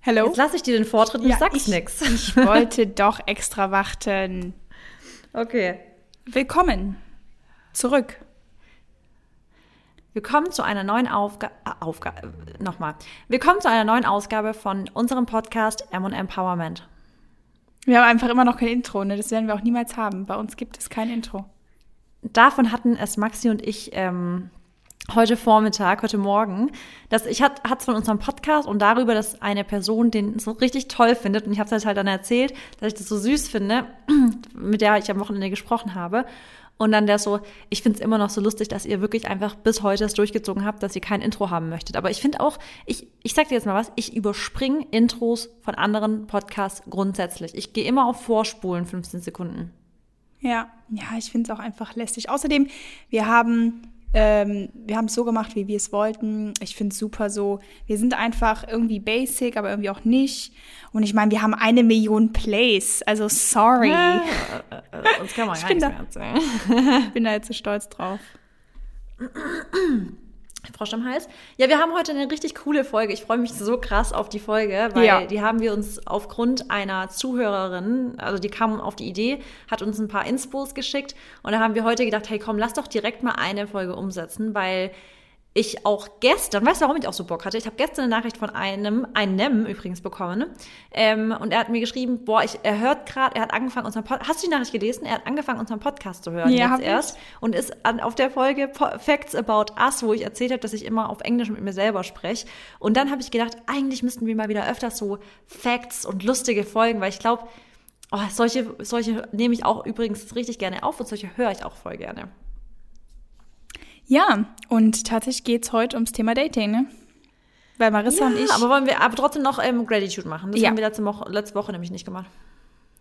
Hello? Jetzt lasse ich dir den Vortritt und Ja, sagst ich- nix. Ich wollte doch extra warten. Okay. Willkommen zurück. Willkommen zu einer neuen Aufgabe. Aufgabe. Nochmal. Willkommen zu einer neuen Ausgabe von unserem Podcast M Empowerment. Wir haben einfach immer noch kein Intro, ne? Das werden wir auch niemals haben. Bei uns gibt es kein Intro. Davon hatten es Maxi und ich ähm, heute Vormittag, heute Morgen. Dass ich hat es von unserem Podcast und darüber, dass eine Person den so richtig toll findet und ich habe es halt dann erzählt, dass ich das so süß finde, mit der ich am Wochenende gesprochen habe. Und dann der so, ich finde es immer noch so lustig, dass ihr wirklich einfach bis heute es durchgezogen habt, dass ihr kein Intro haben möchtet. Aber ich finde auch, ich, ich sag dir jetzt mal was, ich überspringe Intros von anderen Podcasts grundsätzlich. Ich gehe immer auf Vorspulen 15 Sekunden. Ja, ja, ich finde es auch einfach lästig. Außerdem, wir haben ähm, wir haben es so gemacht, wie wir es wollten. Ich finde es super so. Wir sind einfach irgendwie basic, aber irgendwie auch nicht. Und ich meine, wir haben eine Million Plays. Also sorry. Sonst kann man Ich gar nichts da- mehr erzählen. Ich bin da jetzt so stolz drauf. Frosch am Hals. Ja, wir haben heute eine richtig coole Folge. Ich freue mich so krass auf die Folge, weil Ja. die haben wir uns aufgrund einer Zuhörerin, also die kam auf die Idee, hat uns ein paar Inspos geschickt und da haben wir heute gedacht, hey komm, lass doch direkt mal eine Folge umsetzen, weil ich auch gestern, weißt du, warum ich auch so Bock hatte? Ich habe gestern eine Nachricht von einem, einem übrigens bekommen, ähm, und er hat mir geschrieben, boah, ich, er hört gerade, er hat angefangen unseren Podcast, hast du die Nachricht gelesen? Er hat angefangen unseren Podcast zu hören Ja, jetzt ich. erst und ist an, auf der Folge Facts About Us, wo ich erzählt habe, dass ich immer auf Englisch mit mir selber spreche. Und dann habe ich gedacht, eigentlich müssten wir mal wieder öfters so Facts und lustige Folgen, weil ich glaube, oh, solche, solche nehme ich auch übrigens richtig gerne auf und solche höre ich auch voll gerne. Ja, und tatsächlich geht's heute ums Thema Dating, ne? Weil Marissa und ich. aber wollen wir aber trotzdem noch ähm, Gratitude machen? Das Ja. haben wir letzte Woche, letzte Woche nämlich nicht gemacht.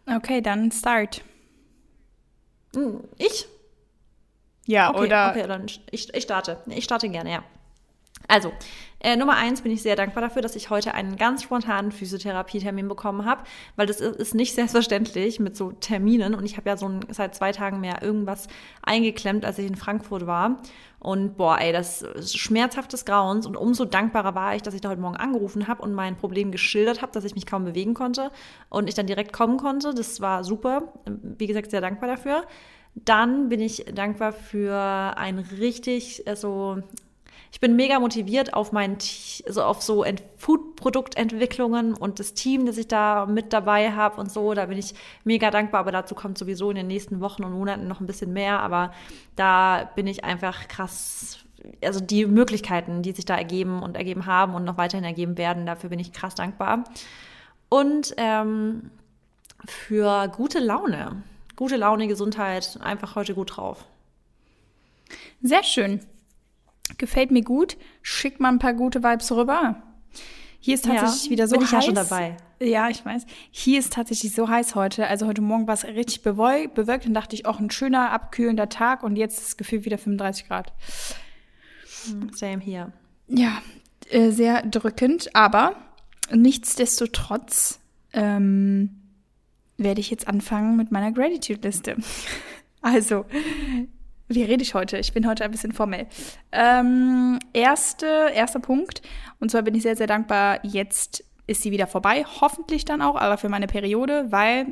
okay, dann start. Hm, Ich? Ja, Okay, oder. okay, dann ich, ich starte. Ich starte gerne, ja. Also, äh, Nummer eins bin ich sehr dankbar dafür, dass ich heute einen ganz spontanen Physiotherapietermin bekommen habe, weil das ist, nicht selbstverständlich mit so Terminen und ich habe ja so ein, seit zwei Tagen mehr irgendwas eingeklemmt, als ich in Frankfurt war. Und boah, ey, das ist schmerzhaft des Grauens und umso dankbarer war ich, dass ich da heute Morgen angerufen habe und mein Problem geschildert habe, dass ich mich kaum bewegen konnte und ich dann direkt kommen konnte. Das war super. Wie gesagt, sehr dankbar dafür. Dann bin ich dankbar für ein richtig, also ich bin mega motiviert auf mein, also auf so Ent- Food-Produktentwicklungen und das Team, das ich da mit dabei habe und so. Da bin ich mega dankbar, aber dazu kommt sowieso in den nächsten Wochen und Monaten noch ein bisschen mehr. Aber da bin ich einfach krass, also die Möglichkeiten, die sich da ergeben und ergeben haben und noch weiterhin ergeben werden, dafür bin ich krass dankbar. Und ähm, für gute Laune. Gute Laune, Gesundheit, einfach heute gut drauf. Sehr schön. Gefällt mir gut. Schick mal ein paar gute Vibes rüber. Hier ist tatsächlich Ja, wieder so bin ich heiß. ja schon dabei. Ja, ich weiß. Hier ist tatsächlich so heiß heute. Also heute Morgen war es richtig bewölkt und dachte ich, auch ein schöner, abkühlender Tag und jetzt ist das Gefühl wieder 35 Grad. Same hier. Ja, äh, sehr drückend, aber nichtsdestotrotz ähm, werde ich jetzt anfangen mit meiner Gratitude-Liste. Also, wie rede ich heute? Ich bin heute ein bisschen formell. Ähm, erste, erster Punkt, und zwar bin ich sehr, sehr dankbar, jetzt ist sie wieder vorbei, hoffentlich dann auch, aber für meine Periode, weil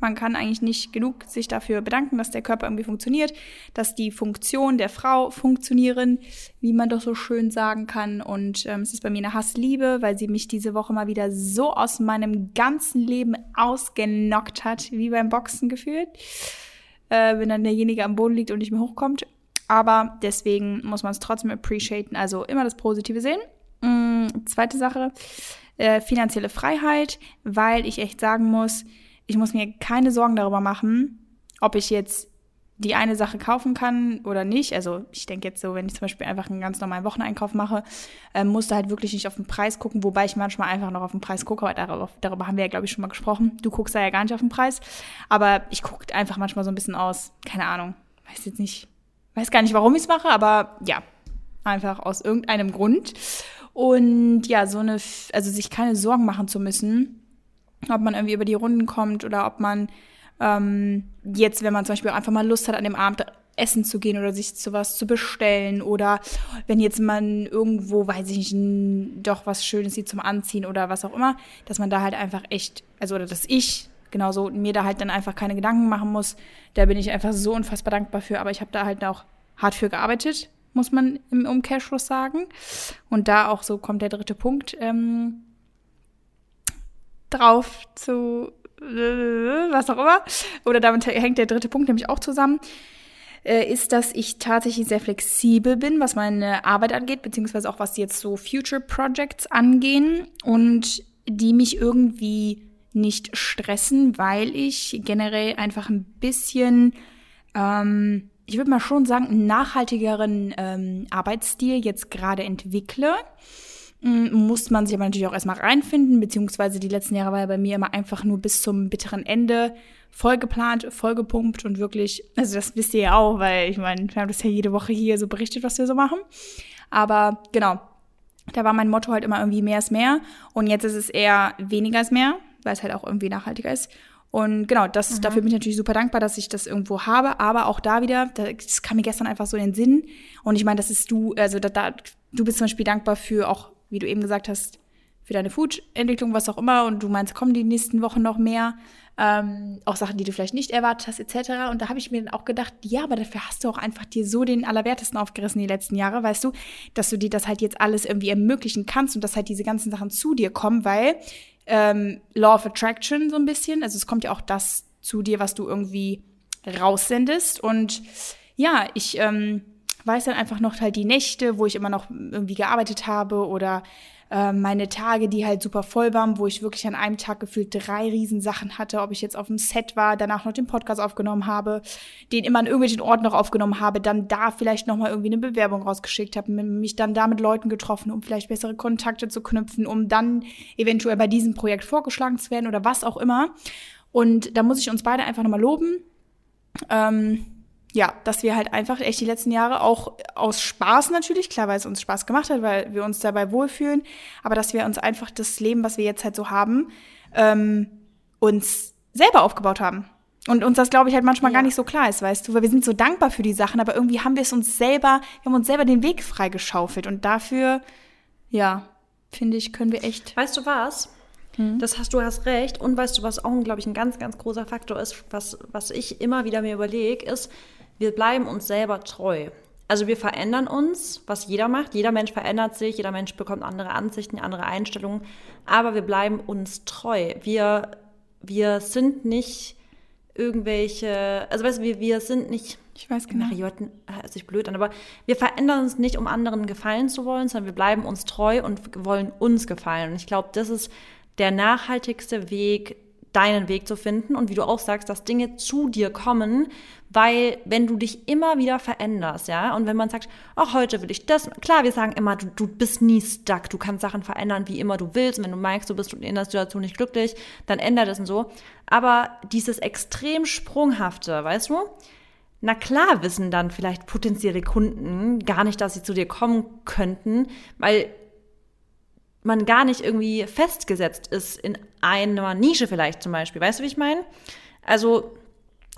man kann eigentlich nicht genug sich dafür bedanken, dass der Körper irgendwie funktioniert, dass die Funktion der Frau funktionieren, wie man doch so schön sagen kann. Und ähm, es ist bei mir eine Hassliebe, weil sie mich diese Woche mal wieder so aus meinem ganzen Leben ausgenockt hat, wie beim Boxen gefühlt. Äh, wenn dann derjenige am Boden liegt und nicht mehr hochkommt. Aber deswegen muss man es trotzdem appreciaten, also immer das Positive sehen. Mm, zweite Sache, äh, finanzielle Freiheit, weil ich echt sagen muss, ich muss mir keine Sorgen darüber machen, ob ich jetzt die eine Sache kaufen kann oder nicht. Also ich denke jetzt so, wenn ich zum Beispiel einfach einen ganz normalen Wocheneinkauf mache, ähm, musste halt wirklich nicht auf den Preis gucken, wobei ich manchmal einfach noch auf den Preis gucke, aber darüber, darüber haben wir ja, glaube ich, schon mal gesprochen. Du guckst da ja gar nicht auf den Preis, aber ich gucke einfach manchmal so ein bisschen aus, keine Ahnung, weiß jetzt nicht, weiß gar nicht, warum ich es mache, aber ja, einfach aus irgendeinem Grund. Und ja, so eine, also sich keine Sorgen machen zu müssen, ob man irgendwie über die Runden kommt oder ob man ähm, jetzt, wenn man zum Beispiel einfach mal Lust hat, an dem Abend essen zu gehen oder sich zu was zu bestellen oder wenn jetzt man irgendwo, weiß ich nicht, doch was Schönes sieht zum Anziehen oder was auch immer, dass man da halt einfach echt, also oder dass ich genauso mir da halt dann einfach keine Gedanken machen muss. Da bin ich einfach so unfassbar dankbar für, aber ich habe da halt auch hart für gearbeitet, muss man im Umkehrschluss sagen. Und da auch so kommt der dritte Punkt ähm, drauf zu was auch immer. Oder damit hängt der dritte Punkt nämlich auch zusammen äh, ist, dass ich tatsächlich sehr flexibel bin, was meine Arbeit angeht, beziehungsweise auch was jetzt so Future Projects angehen und die mich irgendwie nicht stressen, weil ich generell einfach ein bisschen, ähm, ich würde mal schon sagen, einen nachhaltigeren ähm, Arbeitsstil jetzt gerade entwickle. Mm, muss man sich aber natürlich auch erstmal reinfinden, beziehungsweise die letzten Jahre war ja bei mir immer einfach nur bis zum bitteren Ende vollgeplant, vollgepumpt und wirklich, also das wisst ihr ja auch, weil ich meine, wir haben das ja jede Woche hier so berichtet, was wir so machen. Aber genau, da war mein Motto halt immer irgendwie mehr ist mehr und jetzt ist es eher weniger ist mehr, weil es halt auch irgendwie nachhaltiger ist. Und genau, das, mhm. dafür bin ich natürlich super dankbar, dass ich das irgendwo habe. Aber auch da wieder, das kam mir gestern einfach so in den Sinn. Und ich meine, das ist du, also da, da, du bist zum Beispiel dankbar für auch wie du eben gesagt hast, für deine Food-Entwicklung, was auch immer, und du meinst, kommen die nächsten Wochen noch mehr, ähm, auch Sachen, die du vielleicht nicht erwartet hast, etc. Und da habe ich mir dann auch gedacht, ja, aber dafür hast du auch einfach dir so den Allerwertesten aufgerissen die letzten Jahre, weißt du, dass du dir das halt jetzt alles irgendwie ermöglichen kannst und dass halt diese ganzen Sachen zu dir kommen, weil ähm, Law of Attraction so ein bisschen, also es kommt ja auch das zu dir, was du irgendwie raussendest. Und ja, ich ähm, weiß dann einfach noch halt die Nächte, wo ich immer noch irgendwie gearbeitet habe oder äh, meine Tage, die halt super voll waren, wo ich wirklich an einem Tag gefühlt drei Riesensachen hatte, ob ich jetzt auf dem Set war, danach noch den Podcast aufgenommen habe, den immer an irgendwelchen Orten noch aufgenommen habe, dann da vielleicht noch mal irgendwie eine Bewerbung rausgeschickt habe, mich dann da mit Leuten getroffen, um vielleicht bessere Kontakte zu knüpfen, um dann eventuell bei diesem Projekt vorgeschlagen zu werden oder was auch immer. Und da muss ich uns beide einfach nochmal loben. Ähm, ja, dass wir halt einfach echt die letzten Jahre auch aus Spaß natürlich, klar, weil es uns Spaß gemacht hat, weil wir uns dabei wohlfühlen, aber dass wir uns einfach das Leben, was wir jetzt halt so haben, ähm, uns selber aufgebaut haben. Und uns das, glaube ich, halt manchmal ja. gar nicht so klar ist, weißt du, weil wir sind so dankbar für die Sachen, aber irgendwie haben wir es uns selber, wir haben uns selber den Weg freigeschaufelt und dafür, ja, finde ich, können wir echt. Weißt du was? Hm. Das hast du hast recht. Und weißt du, was auch, glaube ich, ein ganz, ganz großer Faktor ist, was, was ich immer wieder mir überlege, ist, wir bleiben uns selber treu. Also wir verändern uns, was jeder macht. Jeder Mensch verändert sich, jeder Mensch bekommt andere Ansichten, andere Einstellungen, aber wir bleiben uns treu. Wir, wir sind nicht irgendwelche, also weißt du, wir, wir sind nicht, ich weiß genau. Mariotten hört sich blöd an, aber wir verändern uns nicht, um anderen gefallen zu wollen, sondern wir bleiben uns treu und wollen uns gefallen. Und ich glaube, das ist der nachhaltigste Weg, deinen Weg zu finden und wie du auch sagst, dass Dinge zu dir kommen, weil wenn du dich immer wieder veränderst, ja, und wenn man sagt, ach, heute will ich das, klar, wir sagen immer, du, du bist nie stuck, du kannst Sachen verändern, wie immer du willst, und wenn du merkst, du bist in der Situation nicht glücklich, dann ändert es und so, aber dieses extrem sprunghafte, weißt du, na klar wissen dann vielleicht potenzielle Kunden gar nicht, dass sie zu dir kommen könnten, weil man gar nicht irgendwie festgesetzt ist in einer Nische vielleicht zum Beispiel. Weißt du, wie ich meine? Also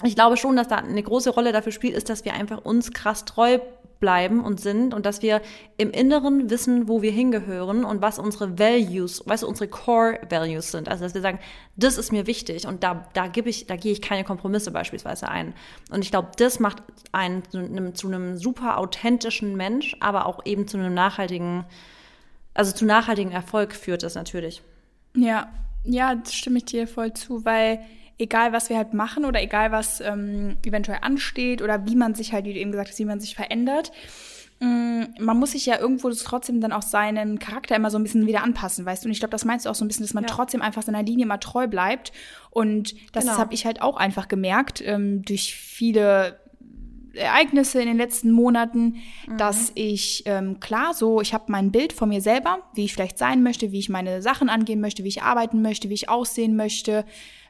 ich glaube schon, dass da eine große Rolle dafür spielt, ist, dass wir einfach uns krass treu bleiben und sind und dass wir im Inneren wissen, wo wir hingehören und was unsere Values, weißt du, unsere Core Values sind. Also dass wir sagen, das ist mir wichtig und da, da gebe ich, da gehe ich keine Kompromisse beispielsweise ein. Und ich glaube, das macht einen zu einem, zu einem super authentischen Mensch, aber auch eben zu einem nachhaltigen, also zu nachhaltigem Erfolg führt das natürlich. Ja, ja, das stimme ich dir voll zu, weil egal was wir halt machen oder egal was ähm, eventuell ansteht oder wie man sich halt, wie du eben gesagt hast, wie man sich verändert, mm, man muss sich ja irgendwo trotzdem dann auch seinen Charakter immer so ein bisschen wieder anpassen, weißt du? Und ich glaube, das meinst du auch so ein bisschen, dass man ja. trotzdem einfach seiner Linie mal treu bleibt. Und das genau. habe ich halt auch einfach gemerkt ähm, durch viele Ereignisse in den letzten Monaten, mhm. dass ich ähm, klar so, ich habe mein Bild von mir selber, wie ich vielleicht sein möchte, wie ich meine Sachen angehen möchte, wie ich arbeiten möchte, wie ich aussehen möchte,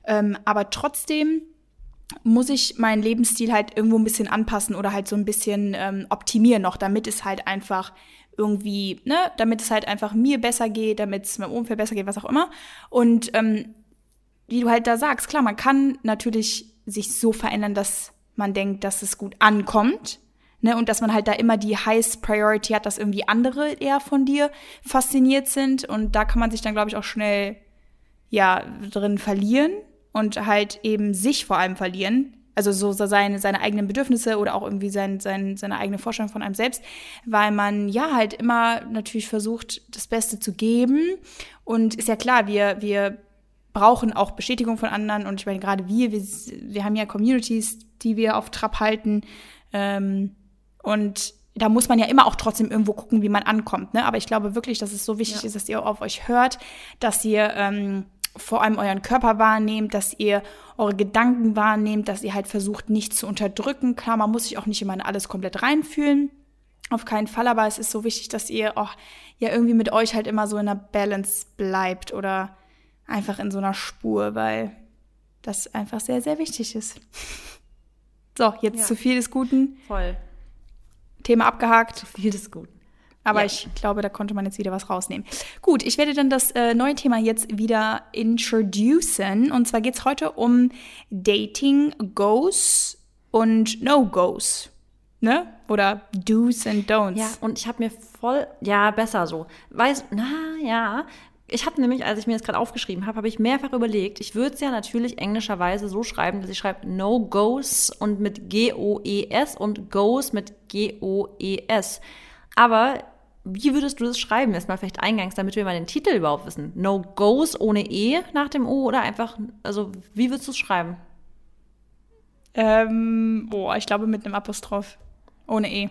ähm, aber trotzdem muss ich meinen Lebensstil halt irgendwo ein bisschen anpassen oder halt so ein bisschen ähm, optimieren noch, damit es halt einfach irgendwie, ne, damit es halt einfach mir besser geht, damit es meinem Umfeld besser geht, was auch immer. Und ähm, wie du halt da sagst, klar, man kann natürlich sich so verändern, dass man denkt, dass es gut ankommt. Ne, und dass man halt da immer die Highest Priority hat, dass irgendwie andere eher von dir fasziniert sind. Und da kann man sich dann, glaube ich, auch schnell ja drin verlieren und halt eben sich vor allem verlieren. Also so seine, seine eigenen Bedürfnisse oder auch irgendwie sein, sein, seine eigene Vorstellung von einem selbst, weil man ja halt immer natürlich versucht, das Beste zu geben. Und ist ja klar, wir, wir brauchen auch Bestätigung von anderen. Und ich meine, gerade wir, wir, wir haben ja Communities, die wir auf Trab halten. Ähm, und da muss man ja immer auch trotzdem irgendwo gucken, wie man ankommt. Ne? Aber ich glaube wirklich, dass es so wichtig ja. ist, dass ihr auf euch hört, dass ihr ähm, vor allem euren Körper wahrnehmt, dass ihr eure Gedanken wahrnehmt, dass ihr halt versucht, nichts zu unterdrücken. Klar, man muss sich auch nicht immer in alles komplett reinfühlen. Auf keinen Fall, aber es ist so wichtig, dass ihr auch ja irgendwie mit euch halt immer so in einer Balance bleibt oder einfach in so einer Spur, weil das einfach sehr, sehr wichtig ist. So, jetzt ja. zu viel des Guten. Voll. Thema abgehakt. Zu viel des Guten. Aber ja. ich glaube, da konnte man jetzt wieder was rausnehmen. Gut, ich werde dann das äh, neue Thema jetzt wieder introducen. Und zwar geht es heute um Dating Goes und No-Goes. Ne? Oder Do's and Don'ts. Ja, und ich habe mir voll, ja, besser so. Weiß, na ja, ich habe nämlich, als ich mir das gerade aufgeschrieben habe, habe ich mehrfach überlegt, ich würde es ja natürlich englischerweise so schreiben, dass ich schreibe No Goes und mit G-O-E-S und Goes mit G-O-E-S. Aber wie würdest du das schreiben? Erstmal vielleicht eingangs, damit wir mal den Titel überhaupt wissen. No Goes ohne E nach dem O oder einfach, also wie würdest du es schreiben? Ähm, boah, ich glaube mit einem Apostroph. Ohne E.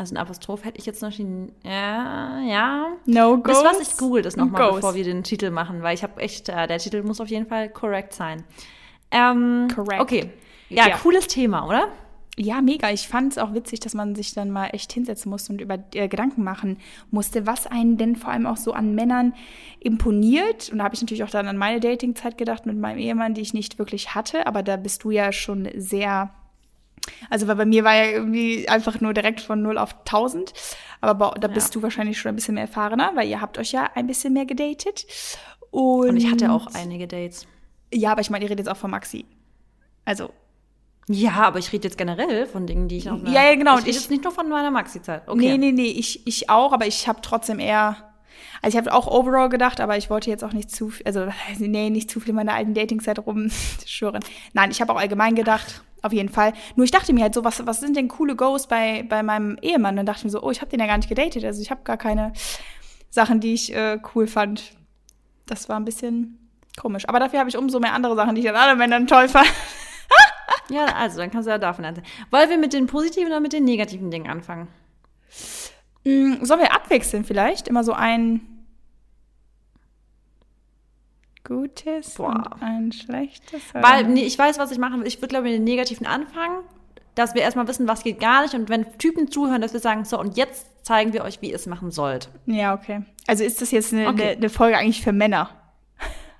Also ein Apostroph hätte ich jetzt noch den, ja, ja. No goes. Das was, ich google das nochmal, bevor wir den Titel machen, weil ich habe echt, äh, der Titel muss auf jeden Fall korrekt sein. Ähm, Correct. Okay. Ja, ja, cooles Thema, oder? Ja, mega. Ich fand es auch witzig, dass man sich dann mal echt hinsetzen musste und über äh, Gedanken machen musste, was einen denn vor allem auch so an Männern imponiert. Und da habe ich natürlich auch dann an meine Datingzeit gedacht mit meinem Ehemann, die ich nicht wirklich hatte. Aber da bist du ja schon sehr also weil bei mir war ja irgendwie einfach nur direkt von 0 auf 1000. Aber da bist ja. du wahrscheinlich schon ein bisschen mehr erfahrener, weil ihr habt euch ja ein bisschen mehr gedatet. Und, Und ich hatte auch einige Dates. Ja, aber ich meine, ihr redet jetzt auch von Maxi. Also. Ja, aber ich rede jetzt generell von Dingen, die ich noch. Ja, ja, genau. Ich rede jetzt nicht nur von meiner Maxi-Zeit. Okay. Nee, nee, nee, ich, ich auch, aber ich habe trotzdem eher. Also ich habe auch overall gedacht, aber ich wollte jetzt auch nicht zu viel, also nee, nicht zu viel in meiner alten Datingzeit rumschwören. Nein, ich habe auch allgemein gedacht, auf jeden Fall. Nur ich dachte mir halt so, was, was sind denn coole Goes bei, bei meinem Ehemann? Dann dachte ich mir so, oh, ich habe den ja gar nicht gedatet. Also ich habe gar keine Sachen, die ich äh, cool fand. Das war ein bisschen komisch. Aber dafür habe ich umso mehr andere Sachen, die ich an anderen Männern toll fand. ja, also dann kannst du ja davon erzählen. Wollen wir mit den positiven oder mit den negativen Dingen anfangen? Mm, sollen wir abwechseln vielleicht? Immer so ein Gutes Boah. und ein Schlechtes? Weil, nee, ich weiß, was ich machen will. Ich würde, glaube ich, mit den Negativen anfangen, dass wir erstmal wissen, was geht gar nicht. Und wenn Typen zuhören, dass wir sagen, so, und jetzt zeigen wir euch, wie ihr es machen sollt. Ja, okay. Also ist das jetzt eine, okay. eine, eine Folge eigentlich für Männer?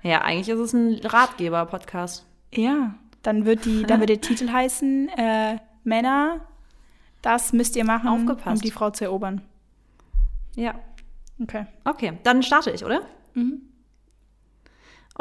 Ja, eigentlich ist es ein Ratgeber-Podcast. Ja, dann wird, die, dann wird der Titel heißen, äh, Männer, das müsst ihr machen, Aufgepasst. um die Frau zu erobern. Ja. Okay. Okay, dann starte ich, oder? Mhm.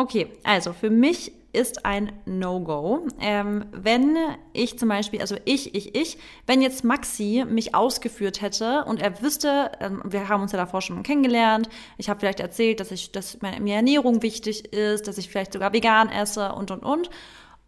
Okay, also für mich ist ein No-Go. Ähm, wenn ich zum Beispiel, also ich, ich, ich, wenn jetzt Maxi mich ausgeführt hätte und er wüsste, ähm, wir haben uns ja davor schon kennengelernt, ich habe vielleicht erzählt, dass ich, dass mir Ernährung wichtig ist, dass ich vielleicht sogar vegan esse und und und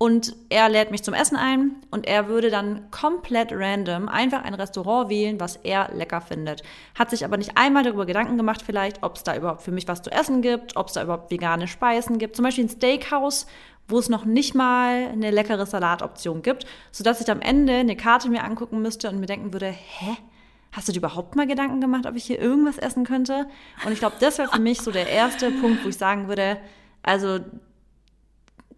und er lädt mich zum Essen ein und er würde dann komplett random einfach ein Restaurant wählen, was er lecker findet. Hat sich aber nicht einmal darüber Gedanken gemacht, vielleicht, ob es da überhaupt für mich was zu essen gibt, ob es da überhaupt vegane Speisen gibt. Zum Beispiel ein Steakhouse, wo es noch nicht mal eine leckere Salatoption gibt, sodass ich am Ende eine Karte mir angucken müsste und mir denken würde, hä? Hast du dir überhaupt mal Gedanken gemacht, ob ich hier irgendwas essen könnte? Und ich glaube, das wäre für mich so der erste Punkt, wo ich sagen würde, also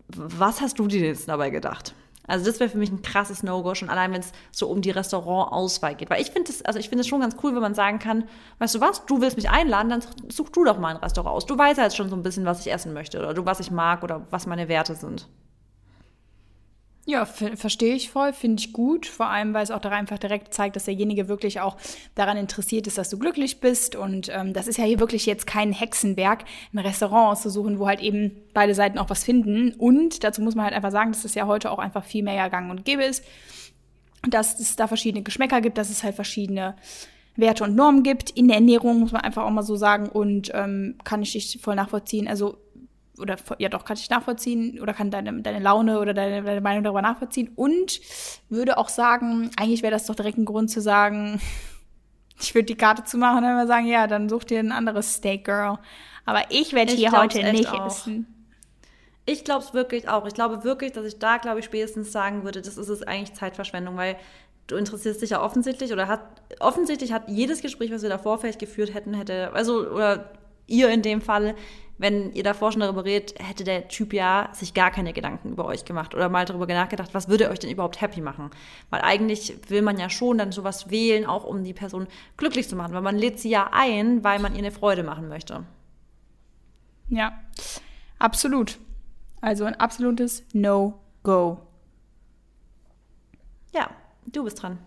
was hast du dir jetzt dabei gedacht? Also das wäre für mich ein krasses No-Go, schon allein wenn es so um die Restaurantauswahl geht. Weil ich finde es, also ich finde es schon ganz cool, wenn man sagen kann, weißt du was, du willst mich einladen, dann such du doch mal ein Restaurant aus. Du weißt ja jetzt schon so ein bisschen, was ich essen möchte oder du, was ich mag oder was meine Werte sind. Ja, verstehe ich voll, finde ich gut. Vor allem, weil es auch da einfach direkt zeigt, dass derjenige wirklich auch daran interessiert ist, dass du glücklich bist. Und ähm, das ist ja hier wirklich jetzt kein Hexenwerk, ein Restaurant auszusuchen, wo halt eben beide Seiten auch was finden. Und dazu muss man halt einfach sagen, dass es ja heute auch einfach viel mehr Gang und Gäbe ist. Dass es da verschiedene Geschmäcker gibt, dass es halt verschiedene Werte und Normen gibt. In der Ernährung muss man einfach auch mal so sagen. Und ähm, kann ich dich voll nachvollziehen. Also oder ja doch, kann ich nachvollziehen oder kann deine, deine Laune oder deine, deine Meinung darüber nachvollziehen und würde auch sagen, eigentlich wäre das doch direkt ein Grund zu sagen, ich würde die Karte zumachen und dann sagen, ja, dann such dir ein anderes Steak Girl. Aber ich werde hier heute nicht auch. essen. Ich glaube es wirklich auch. Ich glaube wirklich, dass ich da, glaube ich, spätestens sagen würde, das ist es eigentlich Zeitverschwendung, weil du interessierst dich ja offensichtlich oder hat offensichtlich hat jedes Gespräch, was wir davor vielleicht geführt hätten, hätte, also oder ihr in dem Fall, wenn ihr davor schon darüber redet, hätte der Typ ja sich gar keine Gedanken über euch gemacht oder mal darüber nachgedacht, was würde euch denn überhaupt happy machen? Weil eigentlich will man ja schon dann sowas wählen, auch um die Person glücklich zu machen, weil man lädt sie ja ein, weil man ihr eine Freude machen möchte. Ja, absolut. Also ein absolutes No-Go. Ja, du bist dran.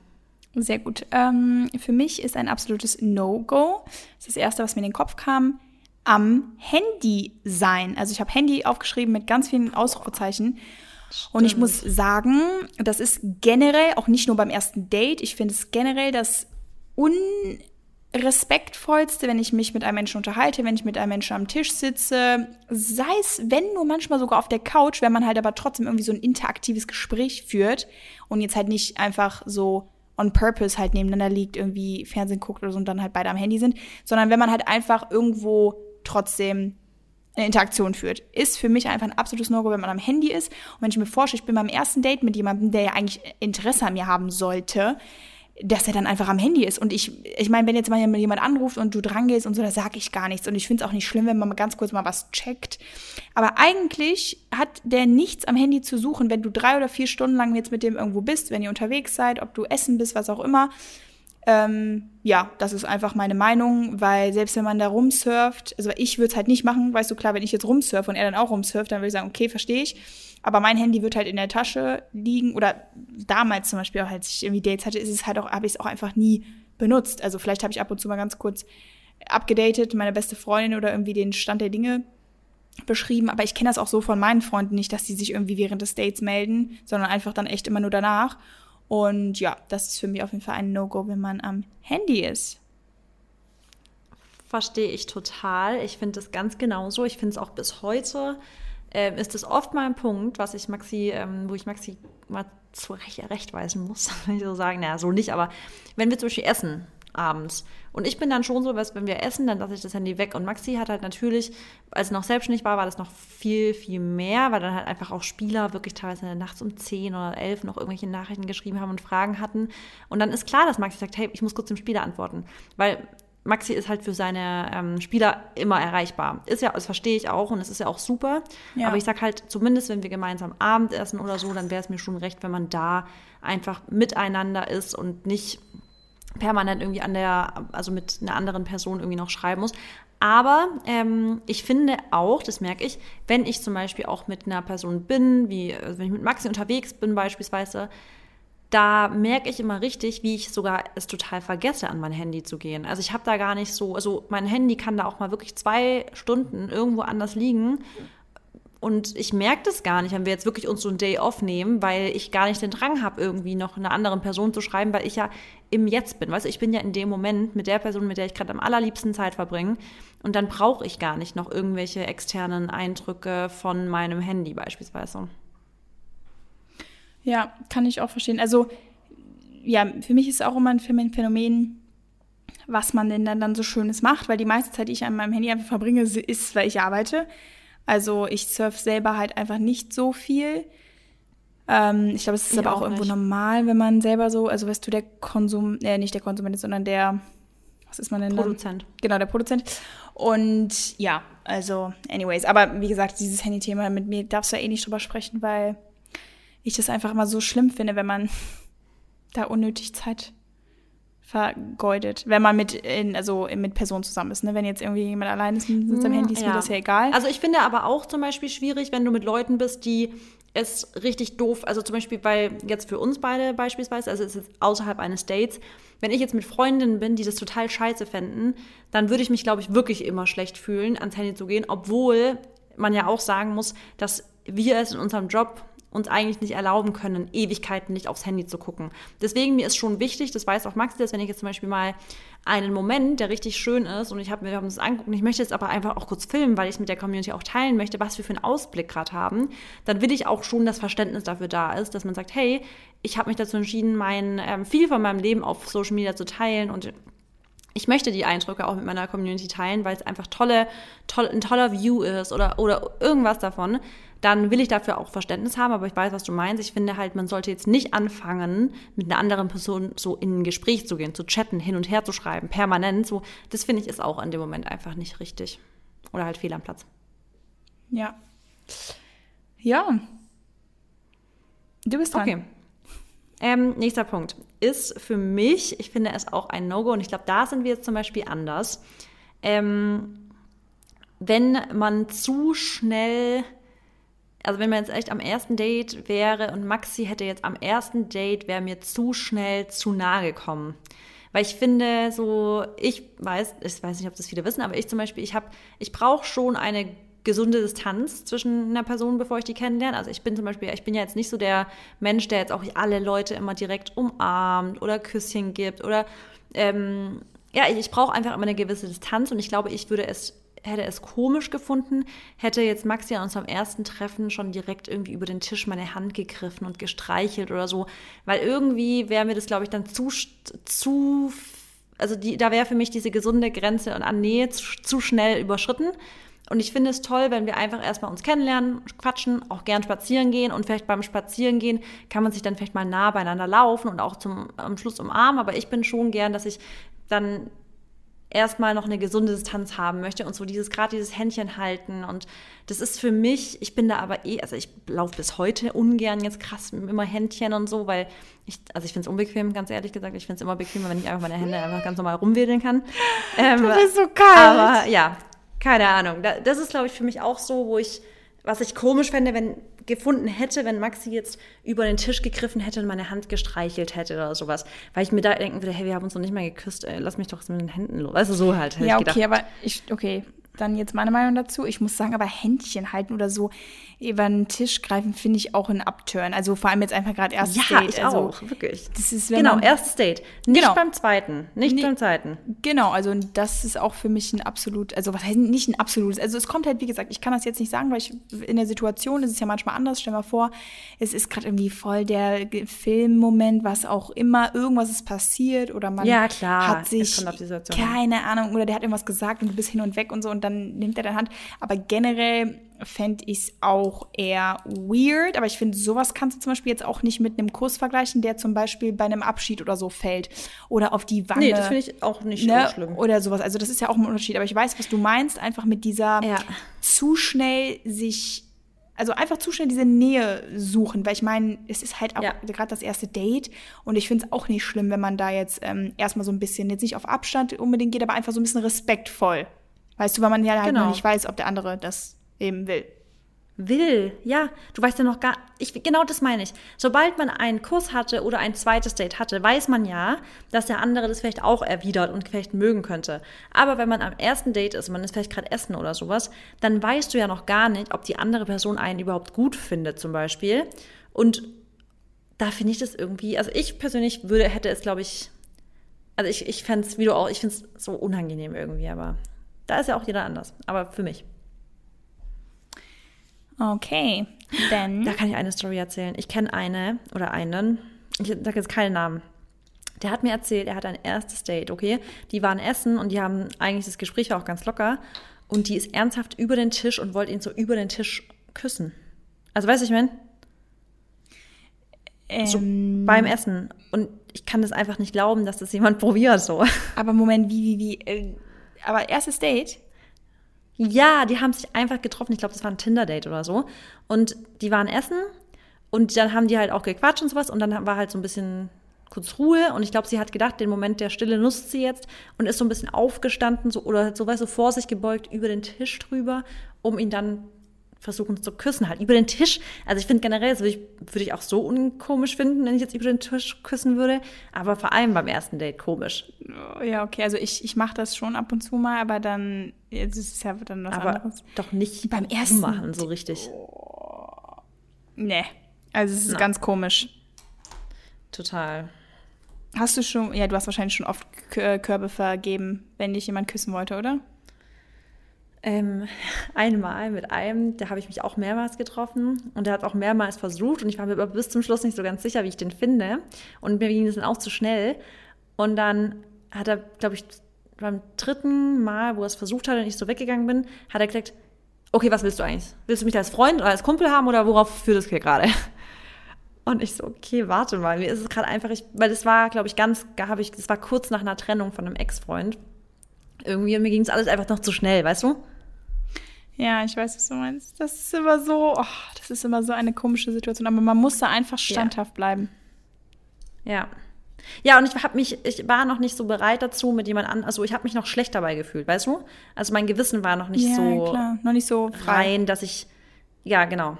Sehr gut. Ähm, für mich ist ein absolutes No-Go. Das ist das Erste, was mir in den Kopf kam am Handy sein. Also ich habe Handy aufgeschrieben mit ganz vielen Ausrufezeichen. Stimmt. Und ich muss sagen, das ist generell, auch nicht nur beim ersten Date, ich finde es generell das unrespektvollste, wenn ich mich mit einem Menschen unterhalte, wenn ich mit einem Menschen am Tisch sitze, sei es, wenn nur manchmal sogar auf der Couch, wenn man halt aber trotzdem irgendwie so ein interaktives Gespräch führt und jetzt halt nicht einfach so on purpose halt nebeneinander liegt, irgendwie Fernsehen guckt oder so und dann halt beide am Handy sind, sondern wenn man halt einfach irgendwo trotzdem eine Interaktion führt. Ist für mich einfach ein absolutes No-Go, wenn man am Handy ist. Und wenn ich mir vorstelle, ich bin beim ersten Date mit jemandem, der ja eigentlich Interesse an mir haben sollte, dass er dann einfach am Handy ist. Und ich, ich meine, wenn jetzt mal jemand anruft und du drangehst und so, da sage ich gar nichts. Und ich finde es auch nicht schlimm, wenn man mal ganz kurz mal was checkt. Aber eigentlich hat der nichts am Handy zu suchen, wenn du drei oder vier Stunden lang jetzt mit dem irgendwo bist, wenn ihr unterwegs seid, ob du essen bist, was auch immer. Ähm, ja, das ist einfach meine Meinung, weil selbst wenn man da rumsurft, also ich würde es halt nicht machen, weißt du, klar, wenn ich jetzt rumsurfe und er dann auch rumsurft, dann würde ich sagen, okay, verstehe ich. Aber mein Handy wird halt in der Tasche liegen oder damals zum Beispiel, auch als ich irgendwie Dates hatte, ist es halt auch, habe ich es auch einfach nie benutzt. Also vielleicht habe ich ab und zu mal ganz kurz abgedatet, meine beste Freundin oder irgendwie den Stand der Dinge beschrieben, aber ich kenne das auch so von meinen Freunden nicht, dass die sich irgendwie während des Dates melden, sondern einfach dann echt immer nur danach. Und ja, das ist für mich auf jeden Fall ein No-Go, wenn man am Handy ist. Verstehe ich total. Ich finde das ganz genauso. Ich finde es auch bis heute äh, ist es oft mal ein Punkt, was ich Maxi, ähm, wo ich Maxi mal zurechtweisen muss, wenn ich so sagen, naja, so nicht, aber wenn wir zum Beispiel essen abends. Und ich bin dann schon so, dass wenn wir essen, dann lasse ich das Handy weg. Und Maxi hat halt natürlich, als er noch selbstständig war, war das noch viel, viel mehr, weil dann halt einfach auch Spieler wirklich teilweise nachts um 10 oder 11 noch irgendwelche Nachrichten geschrieben haben und Fragen hatten. Und dann ist klar, dass Maxi sagt, hey, ich muss kurz dem Spieler antworten. Weil Maxi ist halt für seine ähm, Spieler immer erreichbar. Ist ja, das verstehe ich auch und es ist ja auch super. Ja. Aber ich sag halt, zumindest wenn wir gemeinsam Abendessen oder so, dann wäre es mir schon recht, wenn man da einfach miteinander ist und nicht permanent irgendwie an der, also mit einer anderen Person irgendwie noch schreiben muss. Aber ähm, ich finde auch, das merke ich, wenn ich zum Beispiel auch mit einer Person bin, wie also wenn ich mit Maxi unterwegs bin beispielsweise, da merke ich immer richtig, wie ich sogar es total vergesse, an mein Handy zu gehen. Also ich habe da gar nicht so, also mein Handy kann da auch mal wirklich zwei Stunden irgendwo anders liegen und ich merke das gar nicht, wenn wir jetzt wirklich uns so ein Day off nehmen, weil ich gar nicht den Drang habe, irgendwie noch einer anderen Person zu schreiben, weil ich ja im Jetzt bin. Weißt du, ich bin ja in dem Moment mit der Person, mit der ich gerade am allerliebsten Zeit verbringe. Und dann brauche ich gar nicht noch irgendwelche externen Eindrücke von meinem Handy beispielsweise. Ja, kann ich auch verstehen. Also, ja, für mich ist auch immer ein Phänomen, was man denn dann, dann so Schönes macht, weil die meiste Zeit, die ich an meinem Handy einfach verbringe, ist, weil ich arbeite. Also ich surf selber halt einfach nicht so viel. Ähm, ich glaube, es ist ich aber auch, auch irgendwo normal, wenn man selber so, also weißt du, der Konsum, äh, nicht der Konsument ist, sondern der, was ist man denn? Produzent. Dann? Genau, der Produzent. Und ja, also, anyways, aber wie gesagt, dieses Handy-Thema, mit mir darfst du ja eh nicht drüber sprechen, weil ich das einfach immer so schlimm finde, wenn man da unnötig Zeit vergeudet, wenn man mit in, also mit Personen zusammen ist. Ne? Wenn jetzt irgendwie jemand allein ist mit seinem hm, Handy, ist ja. mir das ja egal. Also ich finde aber auch zum Beispiel schwierig, wenn du mit Leuten bist, die es richtig doof, also zum Beispiel bei, jetzt für uns beide beispielsweise, also es ist außerhalb eines Dates, wenn ich jetzt mit Freundinnen bin, die das total scheiße fänden, dann würde ich mich, glaube ich, wirklich immer schlecht fühlen, ans Handy zu gehen, obwohl man ja auch sagen muss, dass wir es in unserem Job uns eigentlich nicht erlauben können, Ewigkeiten nicht aufs Handy zu gucken. Deswegen mir ist schon wichtig, das weiß auch Maxi, dass wenn ich jetzt zum Beispiel mal einen Moment, der richtig schön ist und ich habe mir das angeguckt und ich möchte jetzt aber einfach auch kurz filmen, weil ich es mit der Community auch teilen möchte, was wir für einen Ausblick gerade haben, dann will ich auch schon das Verständnis dafür da ist, dass man sagt, hey, ich habe mich dazu entschieden, mein ähm, viel von meinem Leben auf Social Media zu teilen und ich möchte die Eindrücke auch mit meiner Community teilen, weil es einfach tolle, toll, ein toller View ist oder, oder irgendwas davon dann will ich dafür auch Verständnis haben, aber ich weiß, was du meinst. Ich finde halt, man sollte jetzt nicht anfangen, mit einer anderen Person so in ein Gespräch zu gehen, zu chatten, hin und her zu schreiben, permanent. So, das finde ich ist auch in dem Moment einfach nicht richtig. Oder halt fehl am Platz. Ja. Ja. Du bist dran. Okay. Ähm, nächster Punkt ist für mich, ich finde es auch ein No-Go und ich glaube, da sind wir jetzt zum Beispiel anders. Ähm, wenn man zu schnell also wenn man jetzt echt am ersten Date wäre und Maxi hätte jetzt am ersten Date, wäre mir zu schnell zu nahe gekommen. Weil ich finde, so, ich weiß, ich weiß nicht, ob das viele wissen, aber ich zum Beispiel, ich habe, ich brauche schon eine gesunde Distanz zwischen einer Person, bevor ich die kennenlerne. Also ich bin zum Beispiel, ich bin ja jetzt nicht so der Mensch, der jetzt auch alle Leute immer direkt umarmt oder Küsschen gibt oder ähm, ja, ich, ich brauche einfach immer eine gewisse Distanz und ich glaube, ich würde es hätte es komisch gefunden, hätte jetzt Maxi an unserem ersten Treffen schon direkt irgendwie über den Tisch meine Hand gegriffen und gestreichelt oder so, weil irgendwie wäre mir das, glaube ich, dann zu, zu also die, da wäre für mich diese gesunde Grenze und an Nähe zu, zu schnell überschritten. Und ich finde es toll, wenn wir einfach erstmal uns kennenlernen, quatschen, auch gern spazieren gehen und vielleicht beim Spazierengehen kann man sich dann vielleicht mal nah beieinander laufen und auch zum, am Schluss umarmen. Aber ich bin schon gern, dass ich dann erstmal noch eine gesunde Distanz haben möchte und so dieses gerade dieses Händchen halten und das ist für mich, ich bin da aber eh, also ich laufe bis heute ungern jetzt krass immer Händchen und so, weil ich, also ich finde es unbequem, ganz ehrlich gesagt, ich finde es immer bequemer, wenn ich einfach meine Hände einfach ganz normal rumwedeln kann. Ähm, du bist so kalt. Aber ja, keine Ahnung. Das ist, glaube ich, für mich auch so, wo ich, was ich komisch fände, wenn gefunden hätte, wenn Maxi jetzt über den Tisch gegriffen hätte und meine Hand gestreichelt hätte oder sowas. Weil ich mir da denken würde, hey, wir haben uns noch nicht mal geküsst, ey, lass mich doch mit den Händen los. Also so halt. Ja, okay, aber ich, okay, dann jetzt meine Meinung dazu. Ich muss sagen, aber Händchen halten oder so über den Tisch greifen, finde ich auch ein Upturn. Also vor allem jetzt einfach gerade erstes ja, Date. Ich also, auch, wirklich. Das ist, genau, man, erstes Date. Nicht genau. beim zweiten. Nicht nee, beim zweiten. Genau, also das ist auch für mich ein absolut, also was heißt nicht ein absolutes, also es kommt halt, wie gesagt, ich kann das jetzt nicht sagen, weil ich in der Situation ist es ja manchmal anders. Stell mal vor, es ist gerade irgendwie voll der Filmmoment, was auch immer, irgendwas ist passiert oder man ja, klar. hat sich, keine Ahnung, oder der hat irgendwas gesagt und du bist hin und weg und so und dann nimmt er deine Hand. Aber generell fände ich es auch eher weird. Aber ich finde, sowas kannst du zum Beispiel jetzt auch nicht mit einem Kuss vergleichen, der zum Beispiel bei einem Abschied oder so fällt. Oder auf die Wange. Nee, das finde ich auch nicht ne? schlimm. Oder sowas. Also das ist ja auch ein Unterschied. Aber ich weiß, was du meinst. Einfach mit dieser ja. zu schnell sich also einfach zu schnell diese Nähe suchen, weil ich meine, es ist halt auch ja. gerade das erste Date und ich finde es auch nicht schlimm, wenn man da jetzt ähm, erstmal so ein bisschen, jetzt nicht auf Abstand unbedingt geht, aber einfach so ein bisschen respektvoll. Weißt du, weil man ja halt genau. noch nicht weiß, ob der andere das eben will. Will, ja. Du weißt ja noch gar, ich, genau das meine ich. Sobald man einen Kuss hatte oder ein zweites Date hatte, weiß man ja, dass der andere das vielleicht auch erwidert und vielleicht mögen könnte. Aber wenn man am ersten Date ist, man ist vielleicht gerade essen oder sowas, dann weißt du ja noch gar nicht, ob die andere Person einen überhaupt gut findet, zum Beispiel. Und da finde ich das irgendwie, also ich persönlich würde, hätte es, glaube ich, also ich, ich fände es, wie du auch, ich finde es so unangenehm irgendwie, aber da ist ja auch jeder anders. Aber für mich. Okay, dann. Da kann ich eine Story erzählen. Ich kenne eine oder einen, ich sage jetzt keinen Namen. Der hat mir erzählt, er hat ein erstes Date, okay? Die waren essen und die haben eigentlich, das Gespräch war auch ganz locker. Und die ist ernsthaft über den Tisch und wollte ihn so über den Tisch küssen. Also, weißt du, ich meine? Ähm, so beim Essen. Und ich kann das einfach nicht glauben, dass das jemand probiert so. Aber Moment, wie, wie, wie? Äh, aber erstes Date? Ja, die haben sich einfach getroffen. Ich glaube, das war ein Tinder-Date oder so. Und die waren essen und dann haben die halt auch gequatscht und sowas. Und dann war halt so ein bisschen kurz Ruhe. Und ich glaube, sie hat gedacht, den Moment der Stille nutzt sie jetzt und ist so ein bisschen aufgestanden so, oder so, weißt du, vor sich gebeugt über den Tisch drüber, um ihn dann versuchen zu küssen, halt über den Tisch. Also ich finde generell, das würde ich, würde ich auch so unkomisch finden, wenn ich jetzt über den Tisch küssen würde. Aber vor allem beim ersten Date komisch. Ja, okay, also ich, ich mache das schon ab und zu mal, aber dann, jetzt ist es ja dann was Aber anderes. doch nicht Beim ersten machen, so richtig. Nee, also es ist Na. ganz komisch. Total. Hast du schon, ja, du hast wahrscheinlich schon oft Körbe vergeben, wenn dich jemand küssen wollte, oder? Ähm, einmal mit einem, da habe ich mich auch mehrmals getroffen und der hat auch mehrmals versucht und ich war mir aber bis zum Schluss nicht so ganz sicher, wie ich den finde. Und mir ging das dann auch zu schnell. Und dann hat er, glaube ich, beim dritten Mal, wo er es versucht hat und ich so weggegangen bin, hat er gesagt, okay, was willst du eigentlich? Willst du mich als Freund oder als Kumpel haben oder worauf führt es hier gerade? Und ich so, okay, warte mal, mir ist es gerade einfach, ich, weil das war, glaube ich, ganz, habe ich, das war kurz nach einer Trennung von einem Ex-Freund. Irgendwie, mir ging es alles einfach noch zu schnell, weißt du? Ja, ich weiß, was du meinst. Das ist immer so, oh, das ist immer so eine komische Situation. Aber man muss da einfach standhaft bleiben. Ja. Ja, und ich habe mich, ich war noch nicht so bereit dazu mit jemand anderem, also ich habe mich noch schlecht dabei gefühlt, weißt du? Also mein Gewissen war noch nicht ja, so klar. Noch nicht so frei. rein, dass ich, ja, genau.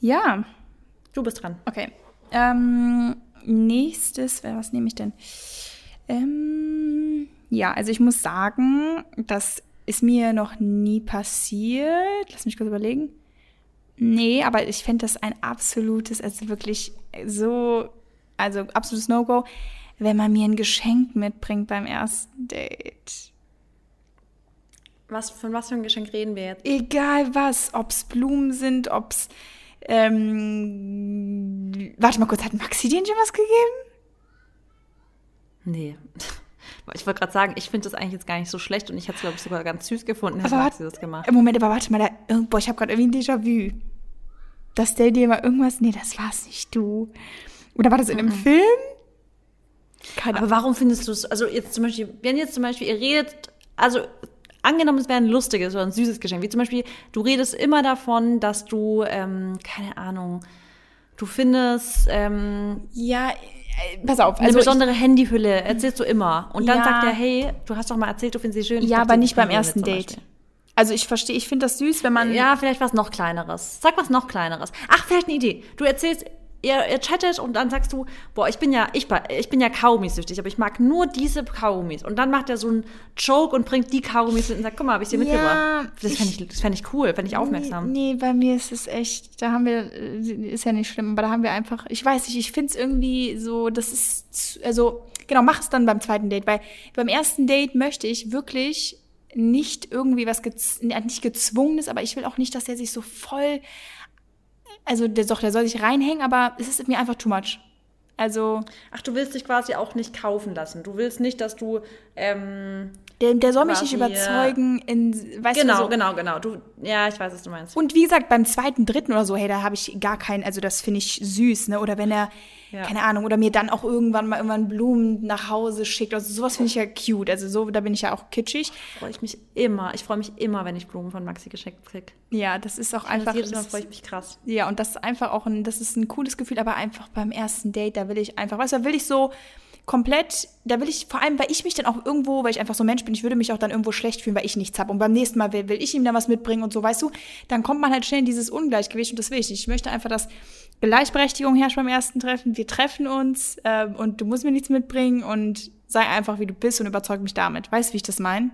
Ja, Du bist dran. okay. Ähm, nächstes, was nehme ich denn? Ähm, ja, also ich muss sagen, das ist mir noch nie passiert. Lass mich kurz überlegen. Nee, aber ich fände das ein absolutes, also wirklich so, also absolutes No-Go, wenn man mir ein Geschenk mitbringt beim ersten Date. Was, von was für ein Geschenk reden wir jetzt? Egal was, ob's Blumen sind, ob's, ähm, warte mal kurz, hat Maxi dir schon was gegeben? Nee. Ich wollte gerade sagen, ich finde das eigentlich jetzt gar nicht so schlecht und ich hätte es, glaube ich, sogar ganz süß gefunden, hätte Aber wart- das gemacht. Im Moment, aber warte mal, da, irgend- boah, ich habe gerade irgendwie ein Déjà-vu. Dass der dir mal irgendwas, nee, das war's nicht du. Oder war das in einem Film? Keine Aber warum findest du es, also jetzt zum Beispiel, wenn jetzt zum Beispiel ihr redet, also angenommen, es wäre ein lustiges oder ein süßes Geschenk, wie zum Beispiel, du redest immer davon, dass du, ähm, keine Ahnung, du findest ähm, Ja, äh, pass auf, eine also ich, besondere Handyhülle, erzählst du immer. Und dann Ja. sagt er, hey, du hast doch mal erzählt, du findest sie schön. Ich ja, dachte, aber nicht beim ersten Date. Beispiel. Also ich verstehe, ich finde das süß, wenn man, Ja, vielleicht was noch kleineres. Sag was noch kleineres. Ach, vielleicht eine Idee. Du erzählst, ihr, ihr chattet und dann sagst du, boah, ich bin ja, ich, ich bin ja Kaugummisüchtig, aber ich mag nur diese Kaugummis. Und dann macht er so einen Joke und bringt die Kaugummis mit und sagt, guck mal, habe ich dir Ja, mitgebracht. Das fände ich, das fänd ich cool, fände ich aufmerksam. Nee, nee, bei mir ist es echt, da haben wir, äh, ist ja nicht schlimm, aber da haben wir einfach, ich weiß nicht, ich finde es irgendwie so, das ist, also, genau, mach es dann beim zweiten Date, weil beim ersten Date möchte ich wirklich nicht irgendwie was, gez nicht gezwungenes, aber ich will auch nicht, dass der sich so voll, also der, doch, der soll sich reinhängen, aber es ist mir einfach too much. Also, Ach, du willst dich quasi auch nicht kaufen lassen. Du willst nicht, dass du, ähm, der, der soll mich nicht Quasi, überzeugen in, weißt genau, du, so, genau, genau. Du, ja, ich weiß, was du meinst. Und wie gesagt, beim zweiten, dritten oder so, hey, da habe ich gar keinen, also das finde ich süß, ne? Oder wenn er, Ja. keine Ahnung, oder mir dann auch irgendwann mal irgendwann Blumen nach Hause schickt. Also sowas finde ich ja cute. Also so, da bin ich ja auch kitschig. freue ich mich immer. Ich freue mich immer, wenn ich Blumen von Maxi geschenkt krieg. Ja, das ist auch Einfach einfach. jedes Mal das- freue ich mich krass. ja, und das ist einfach auch ein, das ist ein cooles Gefühl, aber einfach beim ersten Date, da will ich einfach, weißt du, da will ich so komplett, da will ich, vor allem, weil ich mich dann auch irgendwo, weil ich einfach so ein Mensch bin, ich würde mich auch dann irgendwo schlecht fühlen, weil ich nichts habe. Und beim nächsten Mal will, will ich ihm dann was mitbringen und so, weißt du, dann kommt man halt schnell in dieses Ungleichgewicht und das will ich nicht. Ich möchte einfach, dass Gleichberechtigung herrscht beim ersten Treffen. Wir treffen uns ähm, und du musst mir nichts mitbringen und sei einfach, wie du bist und überzeug mich damit. Weißt du, wie ich das meine?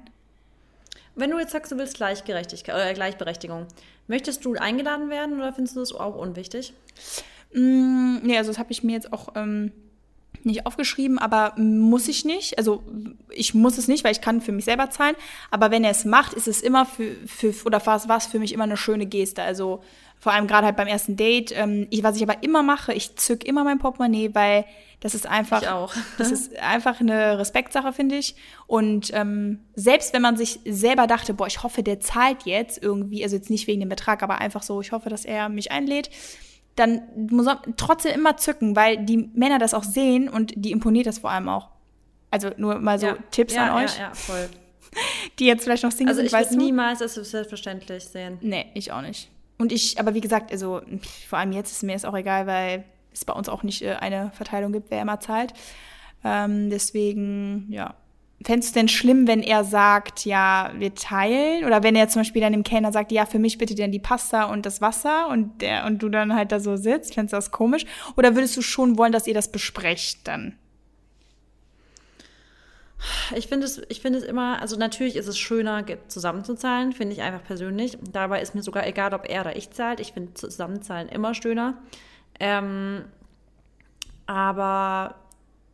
Wenn du jetzt sagst, du willst Gleichgerechtigkeit oder Gleichberechtigung, möchtest du eingeladen werden oder findest du das auch unwichtig? Mm, nee, also das habe ich mir jetzt auch ähm, nicht aufgeschrieben, aber muss ich nicht. Also ich muss es nicht, weil ich kann für mich selber zahlen. Aber wenn er es macht, ist es immer für, für oder war es war es für mich immer eine schöne Geste. Also vor allem gerade halt beim ersten Date. Ähm, ich, was ich aber immer mache, ich zück immer mein Portemonnaie, weil das ist einfach, Ich auch. das ist einfach eine Respektsache, finde ich. Und ähm, selbst wenn man sich selber dachte, boah, ich hoffe, der zahlt jetzt irgendwie, also jetzt nicht wegen dem Betrag, aber einfach so, ich hoffe, dass er mich einlädt, dann muss man trotzdem immer zücken, weil die Männer das auch sehen und die imponiert das vor allem auch. Also nur mal so ja. Tipps ja, an euch, Ja, ja, voll. die jetzt vielleicht noch Single Also sind, ich weißt du? niemals das selbstverständlich sehen. Nee, ich auch nicht. Und ich, aber wie gesagt, also vor allem jetzt ist mir es auch egal, weil es bei uns auch nicht äh, eine Verteilung gibt, wer immer zahlt. Ähm, deswegen, ja. Fändest du denn schlimm, wenn er sagt, ja, wir teilen? Oder wenn er zum Beispiel dann dem Kellner sagt, ja, für mich bitte dann die Pasta und das Wasser und der und du dann halt da so sitzt, fändest du das komisch? Oder würdest du schon wollen, dass ihr das besprecht dann? Ich finde es, ich finde es immer, also natürlich ist es schöner, zusammenzuzahlen, finde ich einfach persönlich. Dabei ist mir sogar egal, ob er oder ich zahlt. Ich finde zusammenzahlen immer schöner. Ähm, aber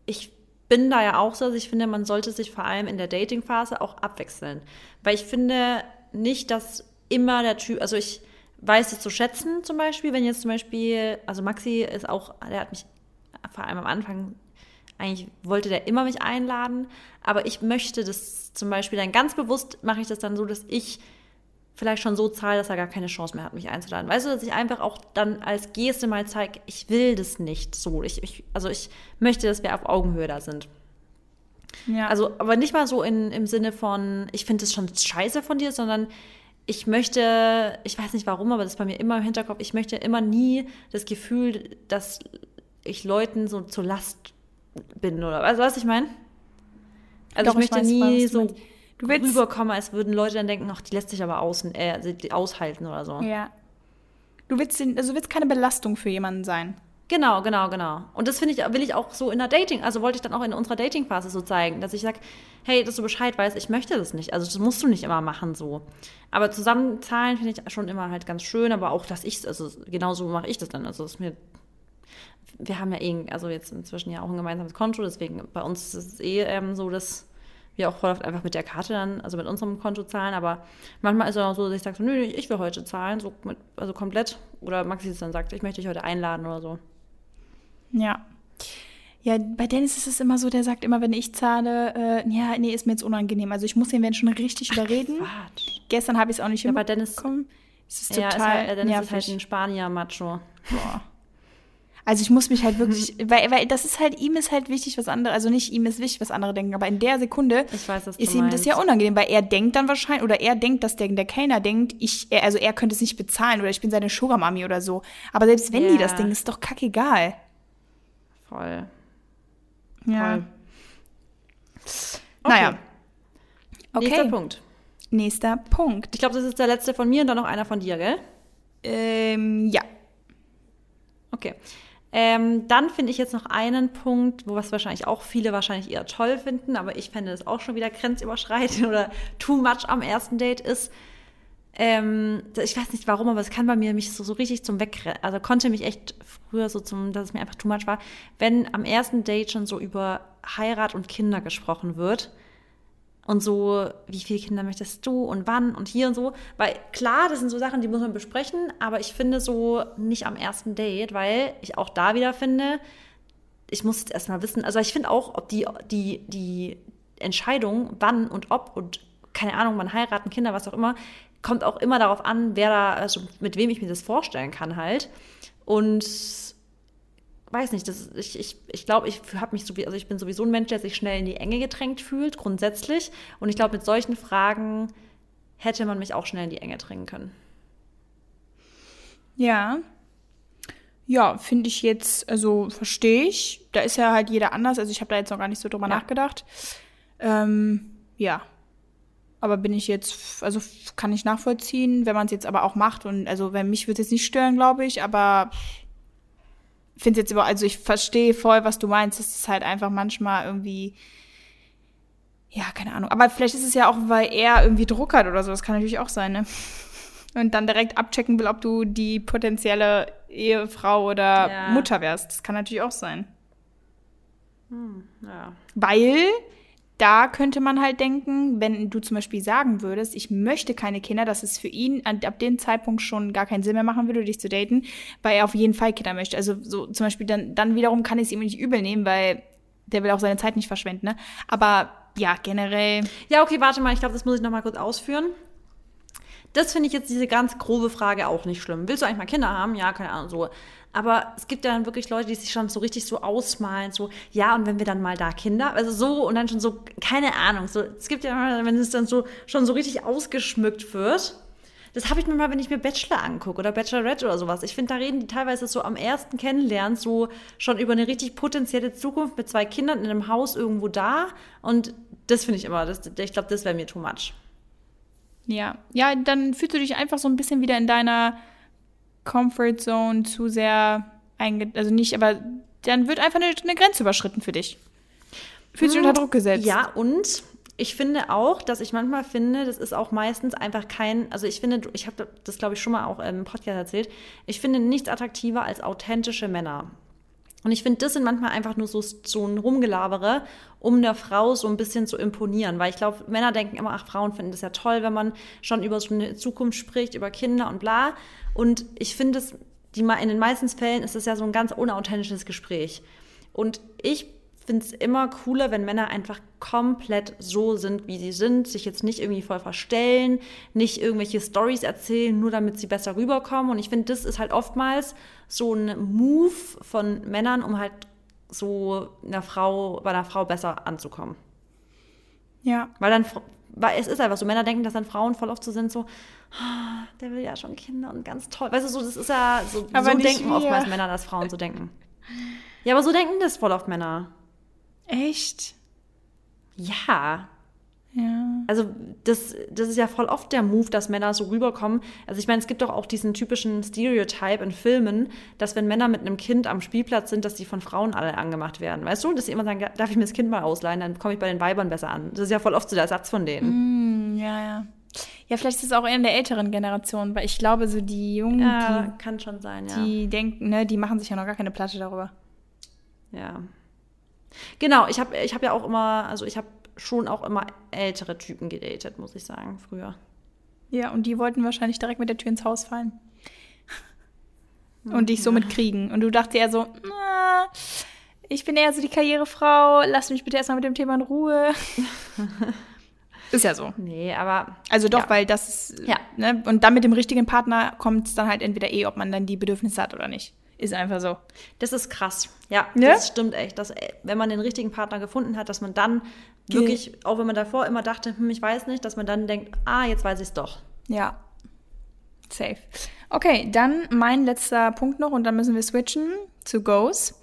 ich bin da ja auch so, dass ich finde, man sollte sich vor allem in der Dating-Phase auch abwechseln. Weil ich finde nicht, dass immer der Typ, also ich weiß es zu schätzen zum Beispiel, wenn jetzt zum Beispiel, also Maxi ist auch, der hat mich vor allem am Anfang, eigentlich wollte der immer mich einladen, aber ich möchte das zum Beispiel dann ganz bewusst, mache ich das dann so, dass ich vielleicht schon so zahle, dass er gar keine Chance mehr hat, mich einzuladen. Weißt du, dass ich einfach auch dann als Geste mal zeige, ich will das nicht so. Ich, ich, also ich möchte, dass wir auf Augenhöhe da sind. Ja. Also, aber nicht mal so in, im Sinne von, ich finde es schon scheiße von dir, sondern ich möchte, ich weiß nicht warum, aber das ist bei mir immer im Hinterkopf, ich möchte immer nie das Gefühl, dass ich Leuten so zur Last bin oder weißt du, was ich meine? Also Doch, ich möchte ich weiß, nie so du willst rüberkommen, als würden Leute dann denken, ach, die lässt sich aber außen, äh, aushalten oder so. Ja. Du willst, den, also willst keine Belastung für jemanden sein. Genau, genau, genau. Und das finde ich, will ich auch so in der Dating, also wollte ich dann auch in unserer Dating-Phase so zeigen, dass ich sage, hey, dass du Bescheid weißt, ich möchte das nicht. Also das musst du nicht immer machen so. Aber zusammenzahlen finde ich schon immer halt ganz schön, aber auch, dass ich also genauso mache ich das dann. Also es ist mir, wir haben ja eh, also jetzt inzwischen ja auch ein gemeinsames Konto, deswegen bei uns ist es eh ähm, so, dass wir auch voll oft einfach mit der Karte dann, also mit unserem Konto zahlen, aber manchmal ist es auch so, dass ich sage, so, nö, ich will heute zahlen, so mit, also komplett. Oder Maxi dann sagt, ich möchte dich heute einladen oder so. Ja. Ja, bei Dennis ist es immer so, der sagt immer, wenn ich zahle, äh, ja, nee, ist mir jetzt unangenehm. Also ich muss den Menschen richtig Ach, überreden. Quatsch. Gestern habe ich es auch nicht ja, bei Dennis, es ist total ja, ist halt, Dennis nervig. ist halt ein Spanier-Macho. Boah. Also ich muss mich halt wirklich, weil, weil das ist halt, ihm ist halt wichtig, was andere, also nicht ihm ist wichtig, was andere denken, aber in der Sekunde weiß, ist ihm das ja unangenehm, weil er denkt dann wahrscheinlich, oder er denkt, dass der, der Kellner denkt, ich, er, also er könnte es nicht bezahlen oder ich bin seine Sugar Mami oder so. Aber selbst wenn yeah. die das denken, ist doch kackegal. Voll. Ja. Voll. Okay. Naja. Okay. Nächster Punkt. Nächster Punkt. Ich glaube, das ist der letzte von mir und dann noch einer von dir, gell? Ähm, ja. Okay. Ähm, dann finde ich jetzt noch einen Punkt, wo was wahrscheinlich auch viele wahrscheinlich eher toll finden, aber ich fände das auch schon wieder grenzüberschreitend oder too much am ersten Date ist. Ähm, ich weiß nicht warum, aber es kann bei mir mich so, so richtig zum Wegrennen, also konnte mich echt früher so zum, dass es mir einfach too much war, wenn am ersten Date schon so über Heirat und Kinder gesprochen wird und so, wie viele Kinder möchtest du und wann und hier und so. Weil klar, das sind so Sachen, die muss man besprechen, aber ich finde so nicht am ersten Date, weil ich auch da wieder finde, ich muss jetzt erstmal wissen, also ich finde auch, ob die, die, die Entscheidung, wann und ob und keine Ahnung, man heiraten, Kinder, was auch immer, kommt auch immer darauf an, wer da, also mit wem ich mir das vorstellen kann halt. Und weiß nicht, das, ich, ich, ich glaube, ich habe mich so, also ich bin sowieso ein Mensch, der sich schnell in die Enge gedrängt fühlt, grundsätzlich. Und ich glaube, mit solchen Fragen hätte man mich auch schnell in die Enge drängen können. Ja. Ja, finde ich jetzt, also verstehe ich. Da ist ja halt jeder anders. Also ich habe da jetzt noch gar nicht so drüber ja. nachgedacht. Ähm, ja. Aber bin ich jetzt, also kann ich nachvollziehen, wenn man es jetzt aber auch macht. Und also, wenn mich würde es jetzt nicht stören, glaube ich, aber finde jetzt über, also ich verstehe voll, was du meinst. Es ist halt einfach manchmal irgendwie, ja, keine Ahnung. Aber vielleicht ist es ja auch, weil er irgendwie Druck hat oder so. Das kann natürlich auch sein, ne? Und dann direkt abchecken will, ob du die potenzielle Ehefrau oder ja. Mutter wärst. Das kann natürlich auch sein. Hm, ja. Weil da könnte man halt denken, wenn du zum Beispiel sagen würdest, ich möchte keine Kinder, dass es für ihn ab dem Zeitpunkt schon gar keinen Sinn mehr machen würde, dich zu daten, weil er auf jeden Fall Kinder möchte. Also so zum Beispiel dann, dann wiederum kann ich es ihm nicht übel nehmen, weil der will auch seine Zeit nicht verschwenden, ne? Aber ja, generell. Ja, okay, warte mal, ich glaube, das muss ich noch mal kurz ausführen. Das finde ich jetzt diese ganz grobe Frage auch nicht schlimm. Willst du eigentlich mal Kinder haben? Ja, keine Ahnung, so. Aber es gibt ja dann wirklich Leute, die sich schon so richtig so ausmalen, so, ja, und wenn wir dann mal da Kinder, also so und dann schon so, keine Ahnung, so, es gibt ja, wenn es dann so schon so richtig ausgeschmückt wird. Das habe ich mir mal, wenn ich mir Bachelor angucke oder Bachelorette oder sowas. Ich finde, da reden die teilweise so am ersten Kennenlernen so schon über eine richtig potenzielle Zukunft mit zwei Kindern in einem Haus irgendwo da und Das finde ich immer, das, ich glaube, das wäre mir too much. Ja, ja, dann fühlst du dich einfach so ein bisschen wieder in deiner Comfort Zone zu sehr einge... Also nicht, aber dann wird einfach eine, eine Grenze überschritten für dich. Fühlst dich Hm, unter Druck gesetzt. Ja, und ich finde auch, dass ich manchmal finde, das ist auch meistens einfach kein, also ich finde, ich habe das glaube ich schon mal auch im Podcast erzählt, ich finde nichts attraktiver als authentische Männer. Und ich finde, das sind manchmal einfach nur so, so ein Rumgelabere, um der Frau so ein bisschen zu imponieren. Weil ich glaube, Männer denken immer, ach, Frauen finden das ja toll, wenn man schon über so eine Zukunft spricht, über Kinder und bla. Und ich finde in den meisten Fällen ist es ja so ein ganz unauthentisches Gespräch. Und ich finde es immer cooler, wenn Männer einfach komplett so sind, wie sie sind, sich jetzt nicht irgendwie voll verstellen, nicht irgendwelche Stories erzählen, nur damit sie besser rüberkommen. Und ich finde, das ist halt oftmals so ein Move von Männern, um halt so einer Frau, bei einer Frau besser anzukommen. Ja. Weil dann, weil es ist einfach so, Männer denken, dass dann Frauen voll oft so sind, so, "Ah, der will ja schon Kinder und ganz toll. Weißt du, so, das ist ja, so, Aber so denken wir. oftmals Männer, dass Frauen so denken. Ja, aber so denken das voll oft Männer. Echt? Ja. Ja. Also das, das ist ja voll oft der Move, dass Männer so rüberkommen. Also ich meine, es gibt doch auch diesen typischen Stereotype in Filmen, dass wenn Männer mit einem Kind am Spielplatz sind, dass die von Frauen alle angemacht werden. Weißt du, dass sie immer sagen, darf ich mir das Kind mal ausleihen, dann komme ich bei den Weibern besser an. Das ist ja voll oft so der Satz von denen. Hm, ja, ja. Ja, vielleicht ist es auch eher in der älteren Generation, weil ich glaube, so die Jungen, Ja, kann schon sein, ja. die, die denken, ne, die machen sich ja noch gar keine Platte darüber. Ja. Genau, ich habe ich hab ja auch immer, also ich habe schon auch immer ältere Typen gedatet, muss ich sagen, früher. Ja, und die wollten wahrscheinlich direkt mit der Tür ins Haus fallen. Und dich somit kriegen. Und du dachtest eher so, na, ich bin eher so die Karrierefrau, lass mich bitte erstmal mit dem Thema in Ruhe. ist ja so. Nee, aber Also doch, Ja. weil das ist, Ja. ne, und dann mit dem richtigen Partner kommt es dann halt entweder eh, ob man dann die Bedürfnisse hat oder nicht. Ist einfach so. Das ist krass. Ja, Ja? das stimmt echt. Dass, äh, wenn man den richtigen Partner gefunden hat, dass man dann Ge- wirklich, auch wenn man davor immer dachte, hm, ich weiß nicht, dass man dann denkt, ah, jetzt weiß ich es doch. Ja. Safe. Okay, dann mein letzter Punkt noch und dann müssen wir switchen zu Goes.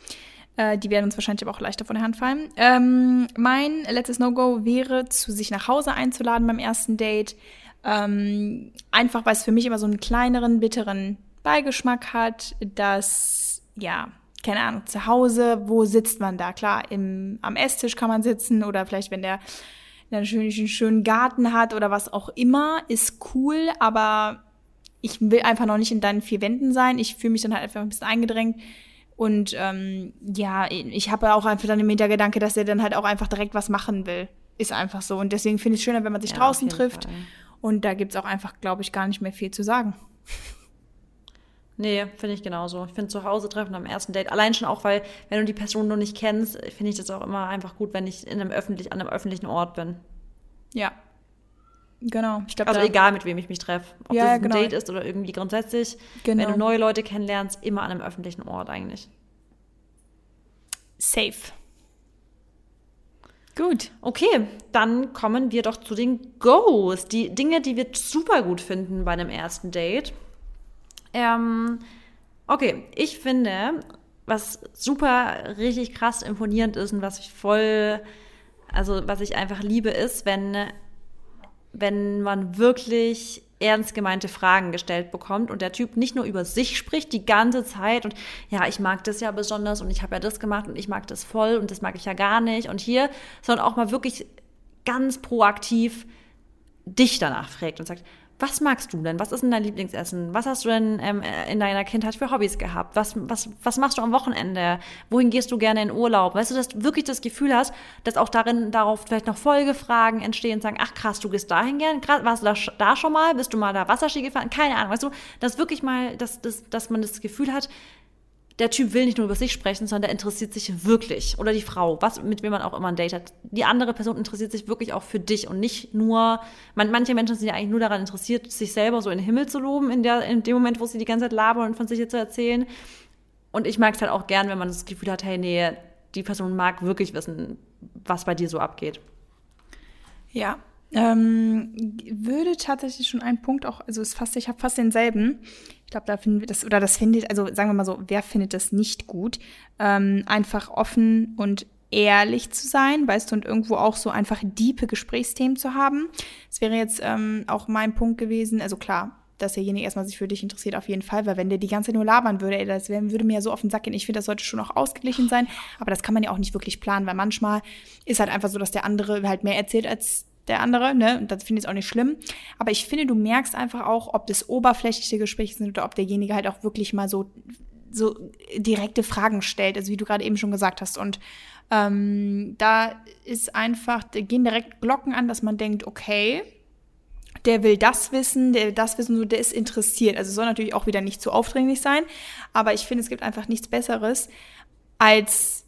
Äh, die werden uns wahrscheinlich aber auch leichter von der Hand fallen. Ähm, mein letztes No-Go wäre, zu sich nach Hause einzuladen beim ersten Date. Ähm, einfach, weil es für mich immer so einen kleineren, bitteren Beigeschmack hat, dass, ja, keine Ahnung, zu Hause, wo sitzt man da? Klar, im, am Esstisch kann man sitzen oder vielleicht, wenn der einen schönen, einen schönen Garten hat oder was auch immer, ist cool, aber ich will einfach noch nicht in deinen vier Wänden sein. Ich fühle mich dann halt einfach ein bisschen eingedrängt. Und ähm, ja, ich habe auch einfach dann im Hintergedanke, dass er dann halt auch einfach direkt was machen will. Ist einfach so. Und deswegen finde ich es schöner, wenn man sich Ja, draußen trifft. Fall. Und da gibt's auch einfach, glaube ich, gar nicht mehr viel zu sagen. Nee, finde ich genauso. Ich finde zu Hause treffen am ersten Date, allein schon auch, weil, wenn du die Person noch nicht kennst, finde ich das auch immer einfach gut, wenn ich in einem öffentlich, an einem öffentlichen Ort bin. Ja. Genau. Ich glaube, Also egal, mit wem ich mich treffe. Ob Ja, das ein genau. Date ist oder irgendwie grundsätzlich. Genau. Wenn du neue Leute kennenlernst, immer an einem öffentlichen Ort eigentlich. safe. Gut. Okay, dann kommen wir doch zu den Goes. Die Dinge, die wir super gut finden bei einem ersten Date. Ähm, okay, ich finde, was super richtig krass imponierend ist und was ich voll, also was ich einfach liebe, ist, wenn, wenn man wirklich ernst gemeinte Fragen gestellt bekommt und der Typ nicht nur über sich spricht die ganze Zeit und ja, ich mag das ja besonders und ich habe ja das gemacht und ich mag das voll und das mag ich ja gar nicht und hier, sondern auch mal wirklich ganz proaktiv dich danach fragt und sagt, was magst du denn? Was ist denn dein Lieblingsessen? Was hast du denn ähm, in deiner Kindheit für Hobbys gehabt? Was, was, was machst du am Wochenende? Wohin gehst du gerne in Urlaub? Weißt du, dass du wirklich das Gefühl hast, dass auch darin darauf vielleicht noch Folgefragen entstehen und sagen, ach krass, du gehst dahin gern, warst du da, da schon mal? Bist du mal da Wasserski gefahren? Keine Ahnung, weißt du, dass wirklich mal, dass, dass, dass man das Gefühl hat, der Typ will nicht nur über sich sprechen, sondern der interessiert sich wirklich. Oder die Frau, was, mit wem man auch immer ein Date hat. Die andere Person interessiert sich wirklich auch für dich und nicht nur, man, manche Menschen sind ja eigentlich nur daran interessiert, sich selber so in den Himmel zu loben, in, der, in dem Moment, wo sie die ganze Zeit labern und von sich zu erzählen. Und ich mag es halt auch gern, wenn man das Gefühl hat, hey, nee, die Person mag wirklich wissen, was bei dir so abgeht. Ja. Ähm, würde tatsächlich schon ein Punkt auch, also ist fast, ich habe fast denselben. Ich glaube, da finden wir das, oder das findet, also sagen wir mal so, wer findet das nicht gut? Ähm, einfach offen und ehrlich zu sein, weißt du, und irgendwo auch so einfach diepe Gesprächsthemen zu haben. Das wäre jetzt ähm, auch mein Punkt gewesen. Also klar, dass derjenige erstmal sich für dich interessiert, auf jeden Fall, weil wenn der die ganze Zeit nur labern würde, ey, das würde mir ja so auf den Sack gehen. Ich finde, das sollte schon auch ausgeglichen sein, aber das kann man ja auch nicht wirklich planen, weil manchmal ist halt einfach so, dass der andere halt mehr erzählt als der andere, ne? Und das finde ich auch nicht schlimm. Aber ich finde, du merkst einfach auch, ob das oberflächliche Gespräche sind oder ob derjenige halt auch wirklich mal so, so direkte Fragen stellt, also wie du gerade eben schon gesagt hast. Und ähm, da ist einfach, da gehen direkt Glocken an, dass man denkt, okay, der will das wissen, der will das wissen, nur der ist interessiert. Also soll natürlich auch wieder nicht zu aufdringlich sein, aber ich finde, es gibt einfach nichts Besseres, als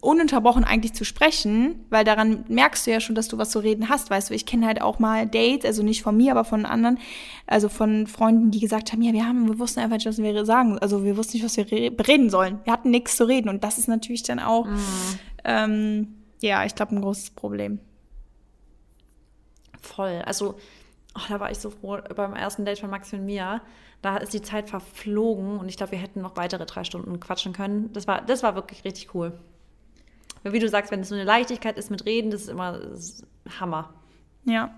ununterbrochen eigentlich zu sprechen, weil daran merkst du ja schon, dass du was zu reden hast, weißt du. Ich kenne halt auch mal Dates, also nicht von mir, aber von anderen, also von Freunden, die gesagt haben, ja, wir haben, wir wussten einfach nicht, was wir sagen, also wir wussten nicht, was wir reden sollen. Wir hatten nichts zu reden und das ist natürlich dann auch, mhm. ähm, ja, ich glaube, ein großes Problem. Voll. Also oh, da war ich so froh beim ersten Date von Maxi und Mia. Da ist die Zeit verflogen und ich glaube, wir hätten noch weitere drei Stunden quatschen können. Das war, das war wirklich richtig cool. Wie du sagst, wenn es so eine Leichtigkeit ist mit Reden, das ist immer das ist Hammer. Ja.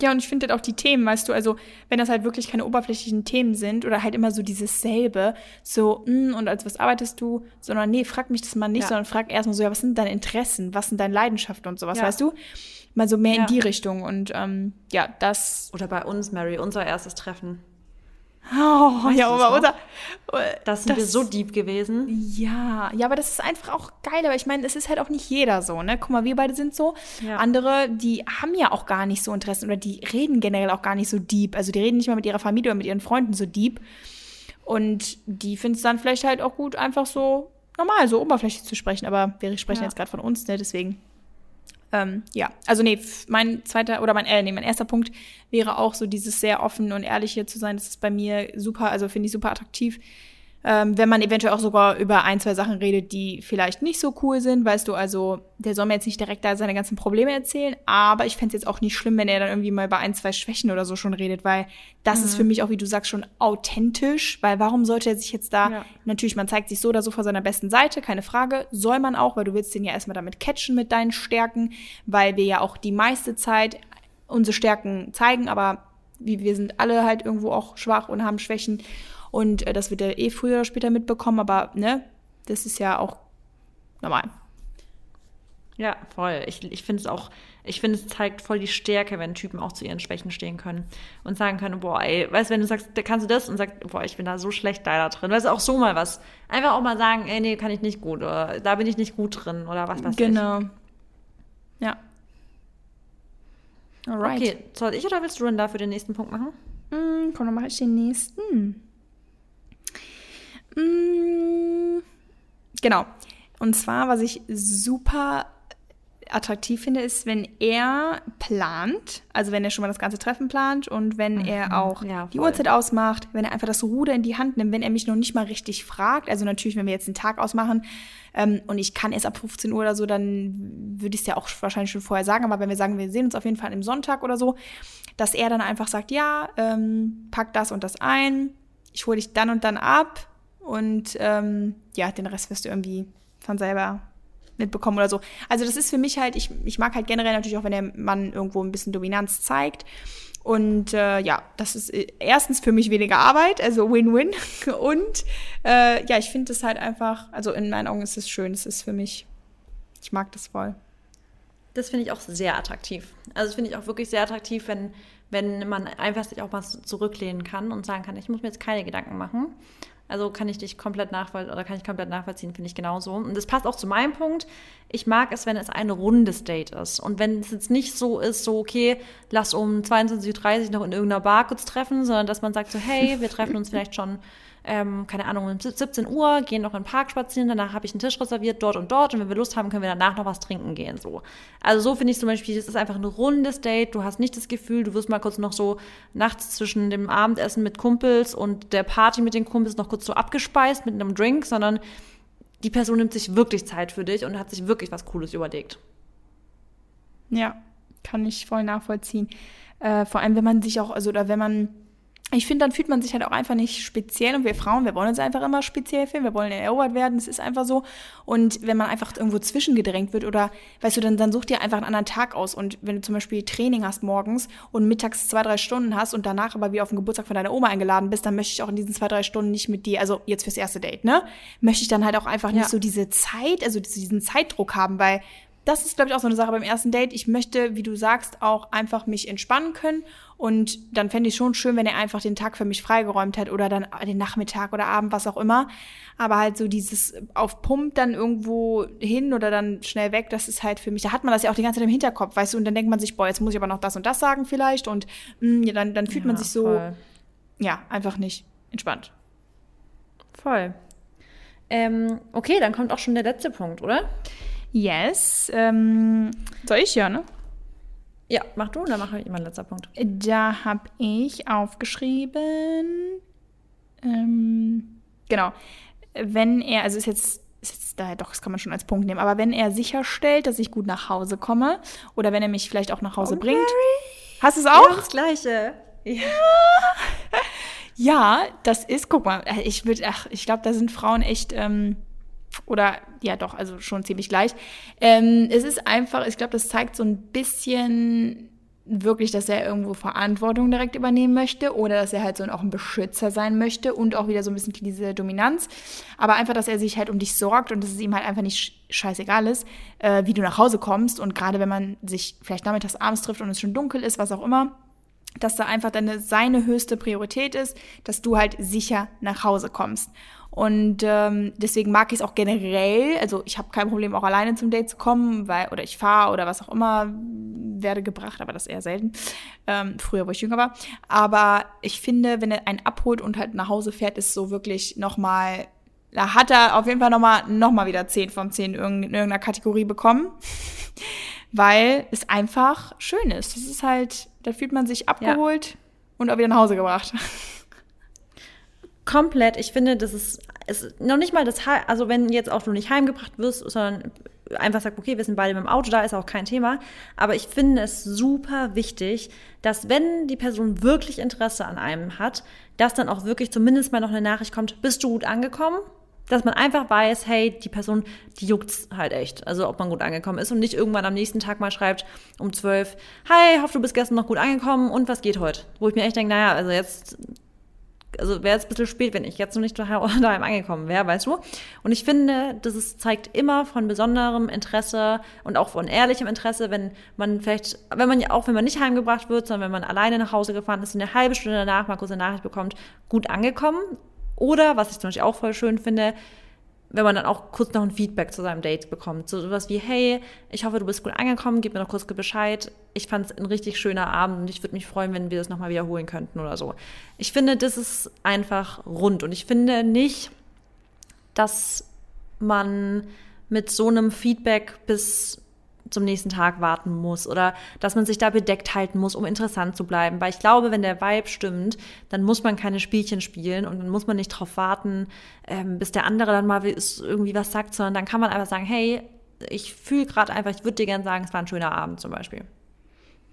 Ja, und ich finde halt auch die Themen, weißt du, also wenn das halt wirklich keine oberflächlichen Themen sind oder halt immer so dieses selbe, so, mh, hm, und als was arbeitest du, sondern nee, frag mich das mal nicht, ja. sondern frag erstmal so, ja, was sind deine Interessen, was sind deine Leidenschaften und sowas, ja. weißt du? Mal so mehr ja. in die Richtung und ähm, ja, das. Oder bei uns, Mary, unser erstes Treffen. Oh, weißt ja, aber unser, das sind das, wir so deep gewesen. Ja, ja, aber das ist einfach auch geil. Aber ich meine, es ist halt auch nicht jeder so, ne? Guck mal, wir beide sind so. Ja. Andere, die haben ja auch gar nicht so Interessen oder die reden generell auch gar nicht so deep. Also die reden nicht mal mit ihrer Familie oder mit ihren Freunden so deep. Und die finden es dann vielleicht halt auch gut, einfach so normal, so oberflächlich zu sprechen. Aber wir sprechen ja. jetzt gerade von uns, ne? Deswegen ähm, ja, also nee, mein zweiter oder mein, äh, nee, mein erster Punkt wäre auch so dieses sehr offen und ehrliche zu sein. Das ist bei mir super, also finde ich super attraktiv ähm, wenn man eventuell auch sogar über ein, zwei Sachen redet, die vielleicht nicht so cool sind, weißt du, also der soll mir jetzt nicht direkt da seine ganzen Probleme erzählen, aber ich fände es jetzt auch nicht schlimm, wenn er dann irgendwie mal über ein, zwei Schwächen oder so schon redet, weil das mhm. ist für mich auch, wie du sagst, schon authentisch, weil warum sollte er sich jetzt da, ja. natürlich, man zeigt sich so oder so vor seiner besten Seite, keine Frage, soll man auch, weil du willst den ja erstmal damit catchen mit deinen Stärken, weil wir ja auch die meiste Zeit unsere Stärken zeigen, aber wie wir sind alle halt irgendwo auch schwach und haben Schwächen und äh, das wird er eh früher oder später mitbekommen, aber ne, das ist ja auch normal. Ja, voll. Ich, ich finde es auch, ich finde, es zeigt voll die Stärke, wenn Typen auch zu ihren Schwächen stehen können und sagen können, boah, ey, weißt du, wenn du sagst, da kannst du das und sagst, boah, ich bin da so schlecht da drin. Weißt du, auch so mal was. Einfach auch mal sagen, ey, nee, kann ich nicht gut oder da bin ich nicht gut drin oder was weiß genau. ich. Genau. Ja. Alright. Okay, soll ich oder willst du denn da für den nächsten Punkt machen? Mm, komm, dann mache ich den nächsten. Mm, genau. Und zwar, was ich super attraktiv finde, ist, wenn er plant, also wenn er schon mal das ganze Treffen plant und wenn mhm. er auch ja, die Uhrzeit ausmacht, wenn er einfach das Ruder in die Hand nimmt, wenn er mich noch nicht mal richtig fragt, also natürlich, wenn wir jetzt einen Tag ausmachen ähm, und ich kann erst ab 15 Uhr oder so, dann würde ich es ja auch wahrscheinlich schon vorher sagen, aber wenn wir sagen, wir sehen uns auf jeden Fall am Sonntag oder so, dass er dann einfach sagt, ja, ähm, pack das und das ein, ich hole dich dann und dann ab, und ähm, ja, den Rest wirst du irgendwie von selber mitbekommen oder so. Also das ist für mich halt, ich, ich mag halt generell natürlich auch, wenn der Mann irgendwo ein bisschen Dominanz zeigt. Und äh, ja, das ist äh, erstens für mich weniger Arbeit, also Win-Win. Und äh, ja, ich finde das halt einfach, also in meinen Augen ist es schön. Es ist für mich, ich mag das voll. Das finde ich auch sehr attraktiv. Also das finde ich auch wirklich sehr attraktiv, wenn, wenn man einfach sich auch mal zurücklehnen kann und sagen kann, ich muss mir jetzt keine Gedanken machen. Also kann ich dich komplett nachvollziehen oder kann ich komplett nachvollziehen, finde ich genauso. Und das passt auch zu meinem Punkt. Ich mag es, wenn es ein rundes Date ist. Und wenn es jetzt nicht so ist, so, okay, lass um 22.30 Uhr noch in irgendeiner Bar kurz treffen, sondern dass man sagt so, hey, wir treffen uns vielleicht schon ähm, keine Ahnung, um 17 Uhr, gehen noch in den Park spazieren, danach habe ich einen Tisch reserviert, dort und dort und wenn wir Lust haben, können wir danach noch was trinken gehen. So. Also so finde ich zum Beispiel, das ist einfach ein rundes Date, du hast nicht das Gefühl, du wirst mal kurz noch so nachts zwischen dem Abendessen mit Kumpels und der Party mit den Kumpels noch kurz so abgespeist mit einem Drink, sondern die Person nimmt sich wirklich Zeit für dich und hat sich wirklich was Cooles überlegt. Ja, kann ich voll nachvollziehen. Äh, vor allem, wenn man sich auch, also oder wenn man ich finde, dann fühlt man sich halt auch einfach nicht speziell. Und wir Frauen, wir wollen uns einfach immer speziell fühlen. Wir wollen erobert werden. Das ist einfach so. Und wenn man einfach irgendwo zwischengedrängt wird oder, weißt du, dann, dann such dir einfach einen anderen Tag aus. Und wenn du zum Beispiel Training hast morgens und mittags zwei, drei Stunden hast und danach aber wieder auf den Geburtstag von deiner Oma eingeladen bist, dann möchte ich auch in diesen zwei, drei Stunden nicht mit dir, also jetzt fürs erste Date, ne? Möchte ich dann halt auch einfach nicht so diese Zeit, also diesen Zeitdruck haben, weil das ist, glaube ich, auch so eine Sache beim ersten Date. Ich möchte, wie du sagst, auch einfach mich entspannen können. Und dann fände ich schon schön, wenn er einfach den Tag für mich freigeräumt hat oder dann den Nachmittag oder Abend, was auch immer. Aber halt so dieses auf Pump dann irgendwo hin oder dann schnell weg, das ist halt für mich, da hat man das ja auch die ganze Zeit im Hinterkopf, weißt du, und dann denkt man sich, boah, jetzt muss ich aber noch das und das sagen vielleicht und mh, ja, dann, dann fühlt Ja, man sich so, voll. ja, einfach nicht entspannt. Voll. Ähm, okay, dann kommt auch schon der letzte Punkt, oder? Yes, ähm, soll ich ja, ne? Ja, mach du, dann mache ich mein letzter Punkt. Da habe ich aufgeschrieben, ähm, genau, wenn er, also ist jetzt, ist jetzt da, doch, das kann man schon als Punkt nehmen, aber wenn er sicherstellt, dass ich gut nach Hause komme oder wenn er mich vielleicht auch nach Hause Oh, bringt. Hast du es auch? das Gleiche. Ja. Ja, das ist, guck mal, ich würde, ach, ich glaube, da sind Frauen echt, ähm, oder ja doch, also schon ziemlich gleich. Ähm, es ist einfach, ich glaube, das zeigt so ein bisschen wirklich, dass er irgendwo Verantwortung direkt übernehmen möchte oder dass er halt so auch ein Beschützer sein möchte und auch wieder so ein bisschen diese Dominanz. Aber einfach, dass er sich halt um dich sorgt und dass es ihm halt einfach nicht sch- scheißegal ist, äh, wie du nach Hause kommst. Und gerade wenn man sich vielleicht nachmittags abends trifft und es schon dunkel ist, was auch immer, dass da einfach deine, seine höchste Priorität ist, dass du halt sicher nach Hause kommst. Und ähm, deswegen mag ich es auch generell, also ich habe kein Problem, auch alleine zum Date zu kommen, weil, oder ich fahre oder was auch immer, werde gebracht, aber das eher selten. Ähm, früher, wo ich jünger war. Aber ich finde, wenn er einen abholt und halt nach Hause fährt, ist so wirklich nochmal, da hat er auf jeden Fall nochmal noch mal wieder 10 von 10 in irgend- in irgendeiner Kategorie bekommen weil es einfach schön ist. Das ist halt, da fühlt man sich abgeholt und auch wieder nach Hause gebracht. Komplett. Ich finde, das ist, ist noch nicht mal das, also wenn jetzt auch du nicht heimgebracht wirst, sondern einfach sagst, okay, wir sind beide mit dem Auto da, ist auch kein Thema. Aber ich finde es super wichtig, dass wenn die Person wirklich Interesse an einem hat, dass dann auch wirklich zumindest mal noch eine Nachricht kommt, bist du gut angekommen? Dass man einfach weiß, hey, die Person, die juckt's halt echt. Also ob man gut angekommen ist und nicht irgendwann am nächsten Tag mal schreibt um zwölf, hi, hoffe du bist gestern noch gut angekommen und was geht heute? Wo ich mir echt denke, naja, also jetzt also wäre es ein bisschen spät, wenn ich jetzt noch nicht daheim angekommen wäre, weißt du? Und ich finde, das ist, zeigt immer von besonderem Interesse und auch von ehrlichem Interesse, wenn man vielleicht, wenn man ja auch, wenn man nicht heimgebracht wird, sondern wenn man alleine nach Hause gefahren ist, eine halbe Stunde danach mal kurz eine Nachricht bekommt, gut angekommen. Oder, was ich zum Beispiel auch voll schön finde, wenn man dann auch kurz noch ein Feedback zu seinem Date bekommt. So sowas wie, hey, ich hoffe, du bist gut angekommen, gib mir noch kurz Bescheid. Ich fand es ein richtig schöner Abend und ich würde mich freuen, wenn wir das nochmal wiederholen könnten oder so. Ich finde, das ist einfach rund und ich finde nicht, dass man mit so einem Feedback bis zum nächsten Tag warten muss oder dass man sich da bedeckt halten muss, um interessant zu bleiben. Weil ich glaube, wenn der Vibe stimmt, dann muss man keine Spielchen spielen und dann muss man nicht drauf warten, ähm, bis der andere dann mal irgendwie was sagt, sondern dann kann man einfach sagen, hey, ich fühle gerade einfach, ich würde dir gerne sagen, es war ein schöner Abend zum Beispiel.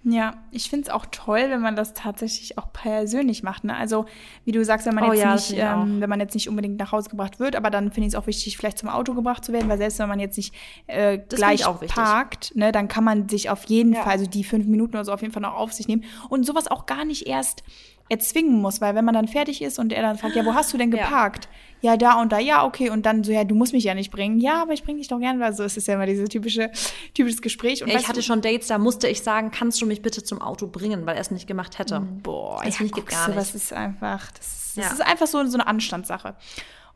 Ja, ich finde es auch toll, wenn man das tatsächlich auch persönlich macht. Ne? Also, wie du sagst, wenn man Oh jetzt ja, das nicht, ähm, wenn man jetzt nicht unbedingt nach Hause gebracht wird, aber dann finde ich es auch wichtig, vielleicht zum Auto gebracht zu werden, weil selbst wenn man jetzt nicht äh, finde gleich ich auch parkt, ne, dann kann man sich auf jeden Ja. Fall, also die fünf Minuten oder so auf jeden Fall noch auf sich nehmen und sowas auch gar nicht erst erzwingen muss, weil wenn man dann fertig ist und er dann fragt, ja, wo hast du denn Ja. geparkt? Ja, da und da, ja, okay, und dann so, ja, du musst mich ja nicht bringen. Ja, aber ich bringe dich doch gerne, weil so ist es ja immer dieses typische, typisches Gespräch. Und Ich hatte du, schon Dates, da musste ich sagen, kannst du mich bitte zum Auto bringen, weil er es nicht gemacht hätte. Boah, Das ja, ich geht gar du, nicht. Das ist einfach, das, ist- das Ja. ist einfach so, so eine Anstandssache.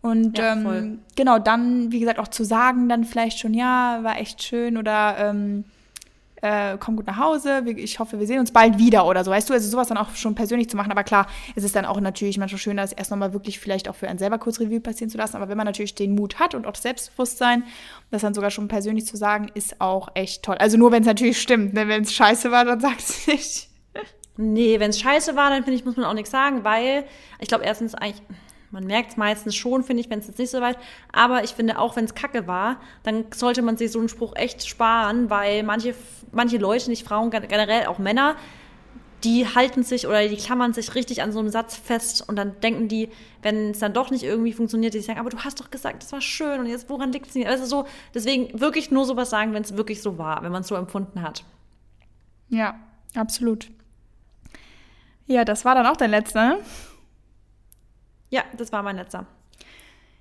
Und Ja, ähm, genau, dann, wie gesagt, auch zu sagen, dann vielleicht schon, ja, war echt schön oder ähm, äh, komm gut nach Hause, ich hoffe, wir sehen uns bald wieder oder so, weißt du, also sowas dann auch schon persönlich zu machen, aber klar, es ist dann auch natürlich manchmal schöner, das erst nochmal wirklich vielleicht auch für einen selber kurz Revue passieren zu lassen, aber wenn man natürlich den Mut hat und auch das Selbstbewusstsein, das dann sogar schon persönlich zu sagen, ist auch echt toll. Also nur, wenn es natürlich stimmt, ne? wenn es scheiße war, dann sagst du nicht. Nee, wenn es scheiße war, dann finde ich, muss man auch nichts sagen, weil ich glaube, erstens eigentlich, man merkt es meistens schon, finde ich, wenn es jetzt nicht so weit, aber ich finde auch, wenn es kacke war, dann sollte man sich so einen Spruch echt sparen, weil manche, manche Leute, nicht Frauen, gen- generell auch Männer, die halten sich oder die klammern sich richtig an so einem Satz fest und dann denken die, wenn es dann doch nicht irgendwie funktioniert, die sagen, aber du hast doch gesagt, das war schön und jetzt woran liegt es nicht? Also so, deswegen wirklich nur sowas sagen, wenn es wirklich so war, wenn man es so empfunden hat. Ja, absolut. Ja, das war dann auch dein letzter, ne? Ja, das war mein letzter.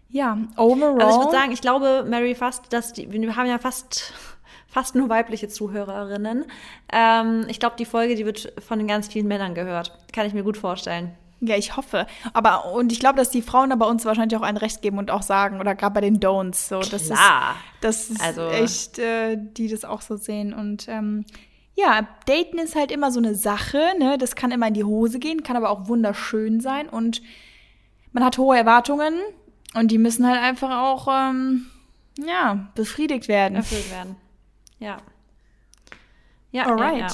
Ja, overall. Also ich würde sagen, ich glaube, Mary, fast, dass die, wir haben ja fast fast nur weibliche Zuhörerinnen. Ähm, ich glaube, die Folge, die wird von ganz vielen Männern gehört. Kann ich mir gut vorstellen. Ja, ich hoffe. Aber und ich glaube, dass die Frauen da bei uns wahrscheinlich auch ein Recht geben und auch sagen, oder gerade bei den Don'ts. So, das Klar. ist, das ist Also- echt, äh, die das auch so sehen. Und ähm, ja, Daten ist halt immer so eine Sache, ne? Das kann immer in die Hose gehen, kann aber auch wunderschön sein. Und man hat hohe Erwartungen und die müssen halt einfach auch ähm, ja, befriedigt werden. Erfüllt werden. Ja. Ja, Alright. ja, ja.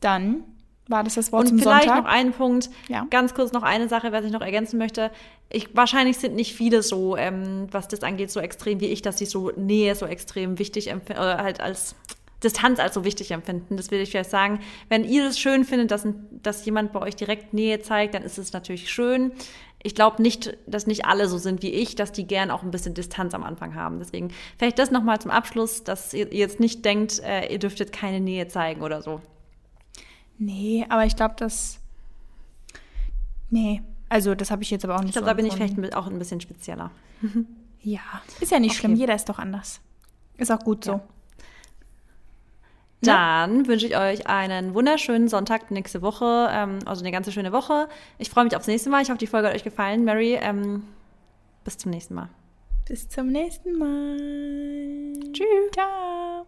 Dann war das das Wort Und zum vielleicht Sonntag. noch ein Punkt, Ja. ganz kurz noch eine Sache, was ich noch ergänzen möchte. Ich, wahrscheinlich sind nicht viele so, ähm, was das angeht, so extrem wie ich, dass sie so Nähe so extrem wichtig empfinden, oder halt als Distanz als so wichtig empfinden. Das will ich vielleicht sagen. Wenn ihr es schön findet, dass, dass jemand bei euch direkt Nähe zeigt, dann ist es natürlich schön. Ich glaube nicht, dass nicht alle so sind wie ich, dass die gern auch ein bisschen Distanz am Anfang haben. Deswegen vielleicht das nochmal zum Abschluss, dass ihr, jetzt nicht denkt, äh, ihr dürftet keine Nähe zeigen oder so. Nee, aber ich glaube, das. Nee. Also, das habe ich jetzt aber auch nicht Ich glaube, so da bin ich vielleicht auch ein bisschen spezieller. Ja, ist ja nicht Okay. schlimm. Jeder ist doch anders. Ist auch gut so. Ja. Ne? Dann wünsche ich euch einen wunderschönen Sonntag nächste Woche, ähm, also eine ganze schöne Woche. Ich freue mich aufs nächste Mal. Ich hoffe, die Folge hat euch gefallen. Mary, ähm, bis zum nächsten Mal. Bis zum nächsten Mal. Tschüss. Ciao.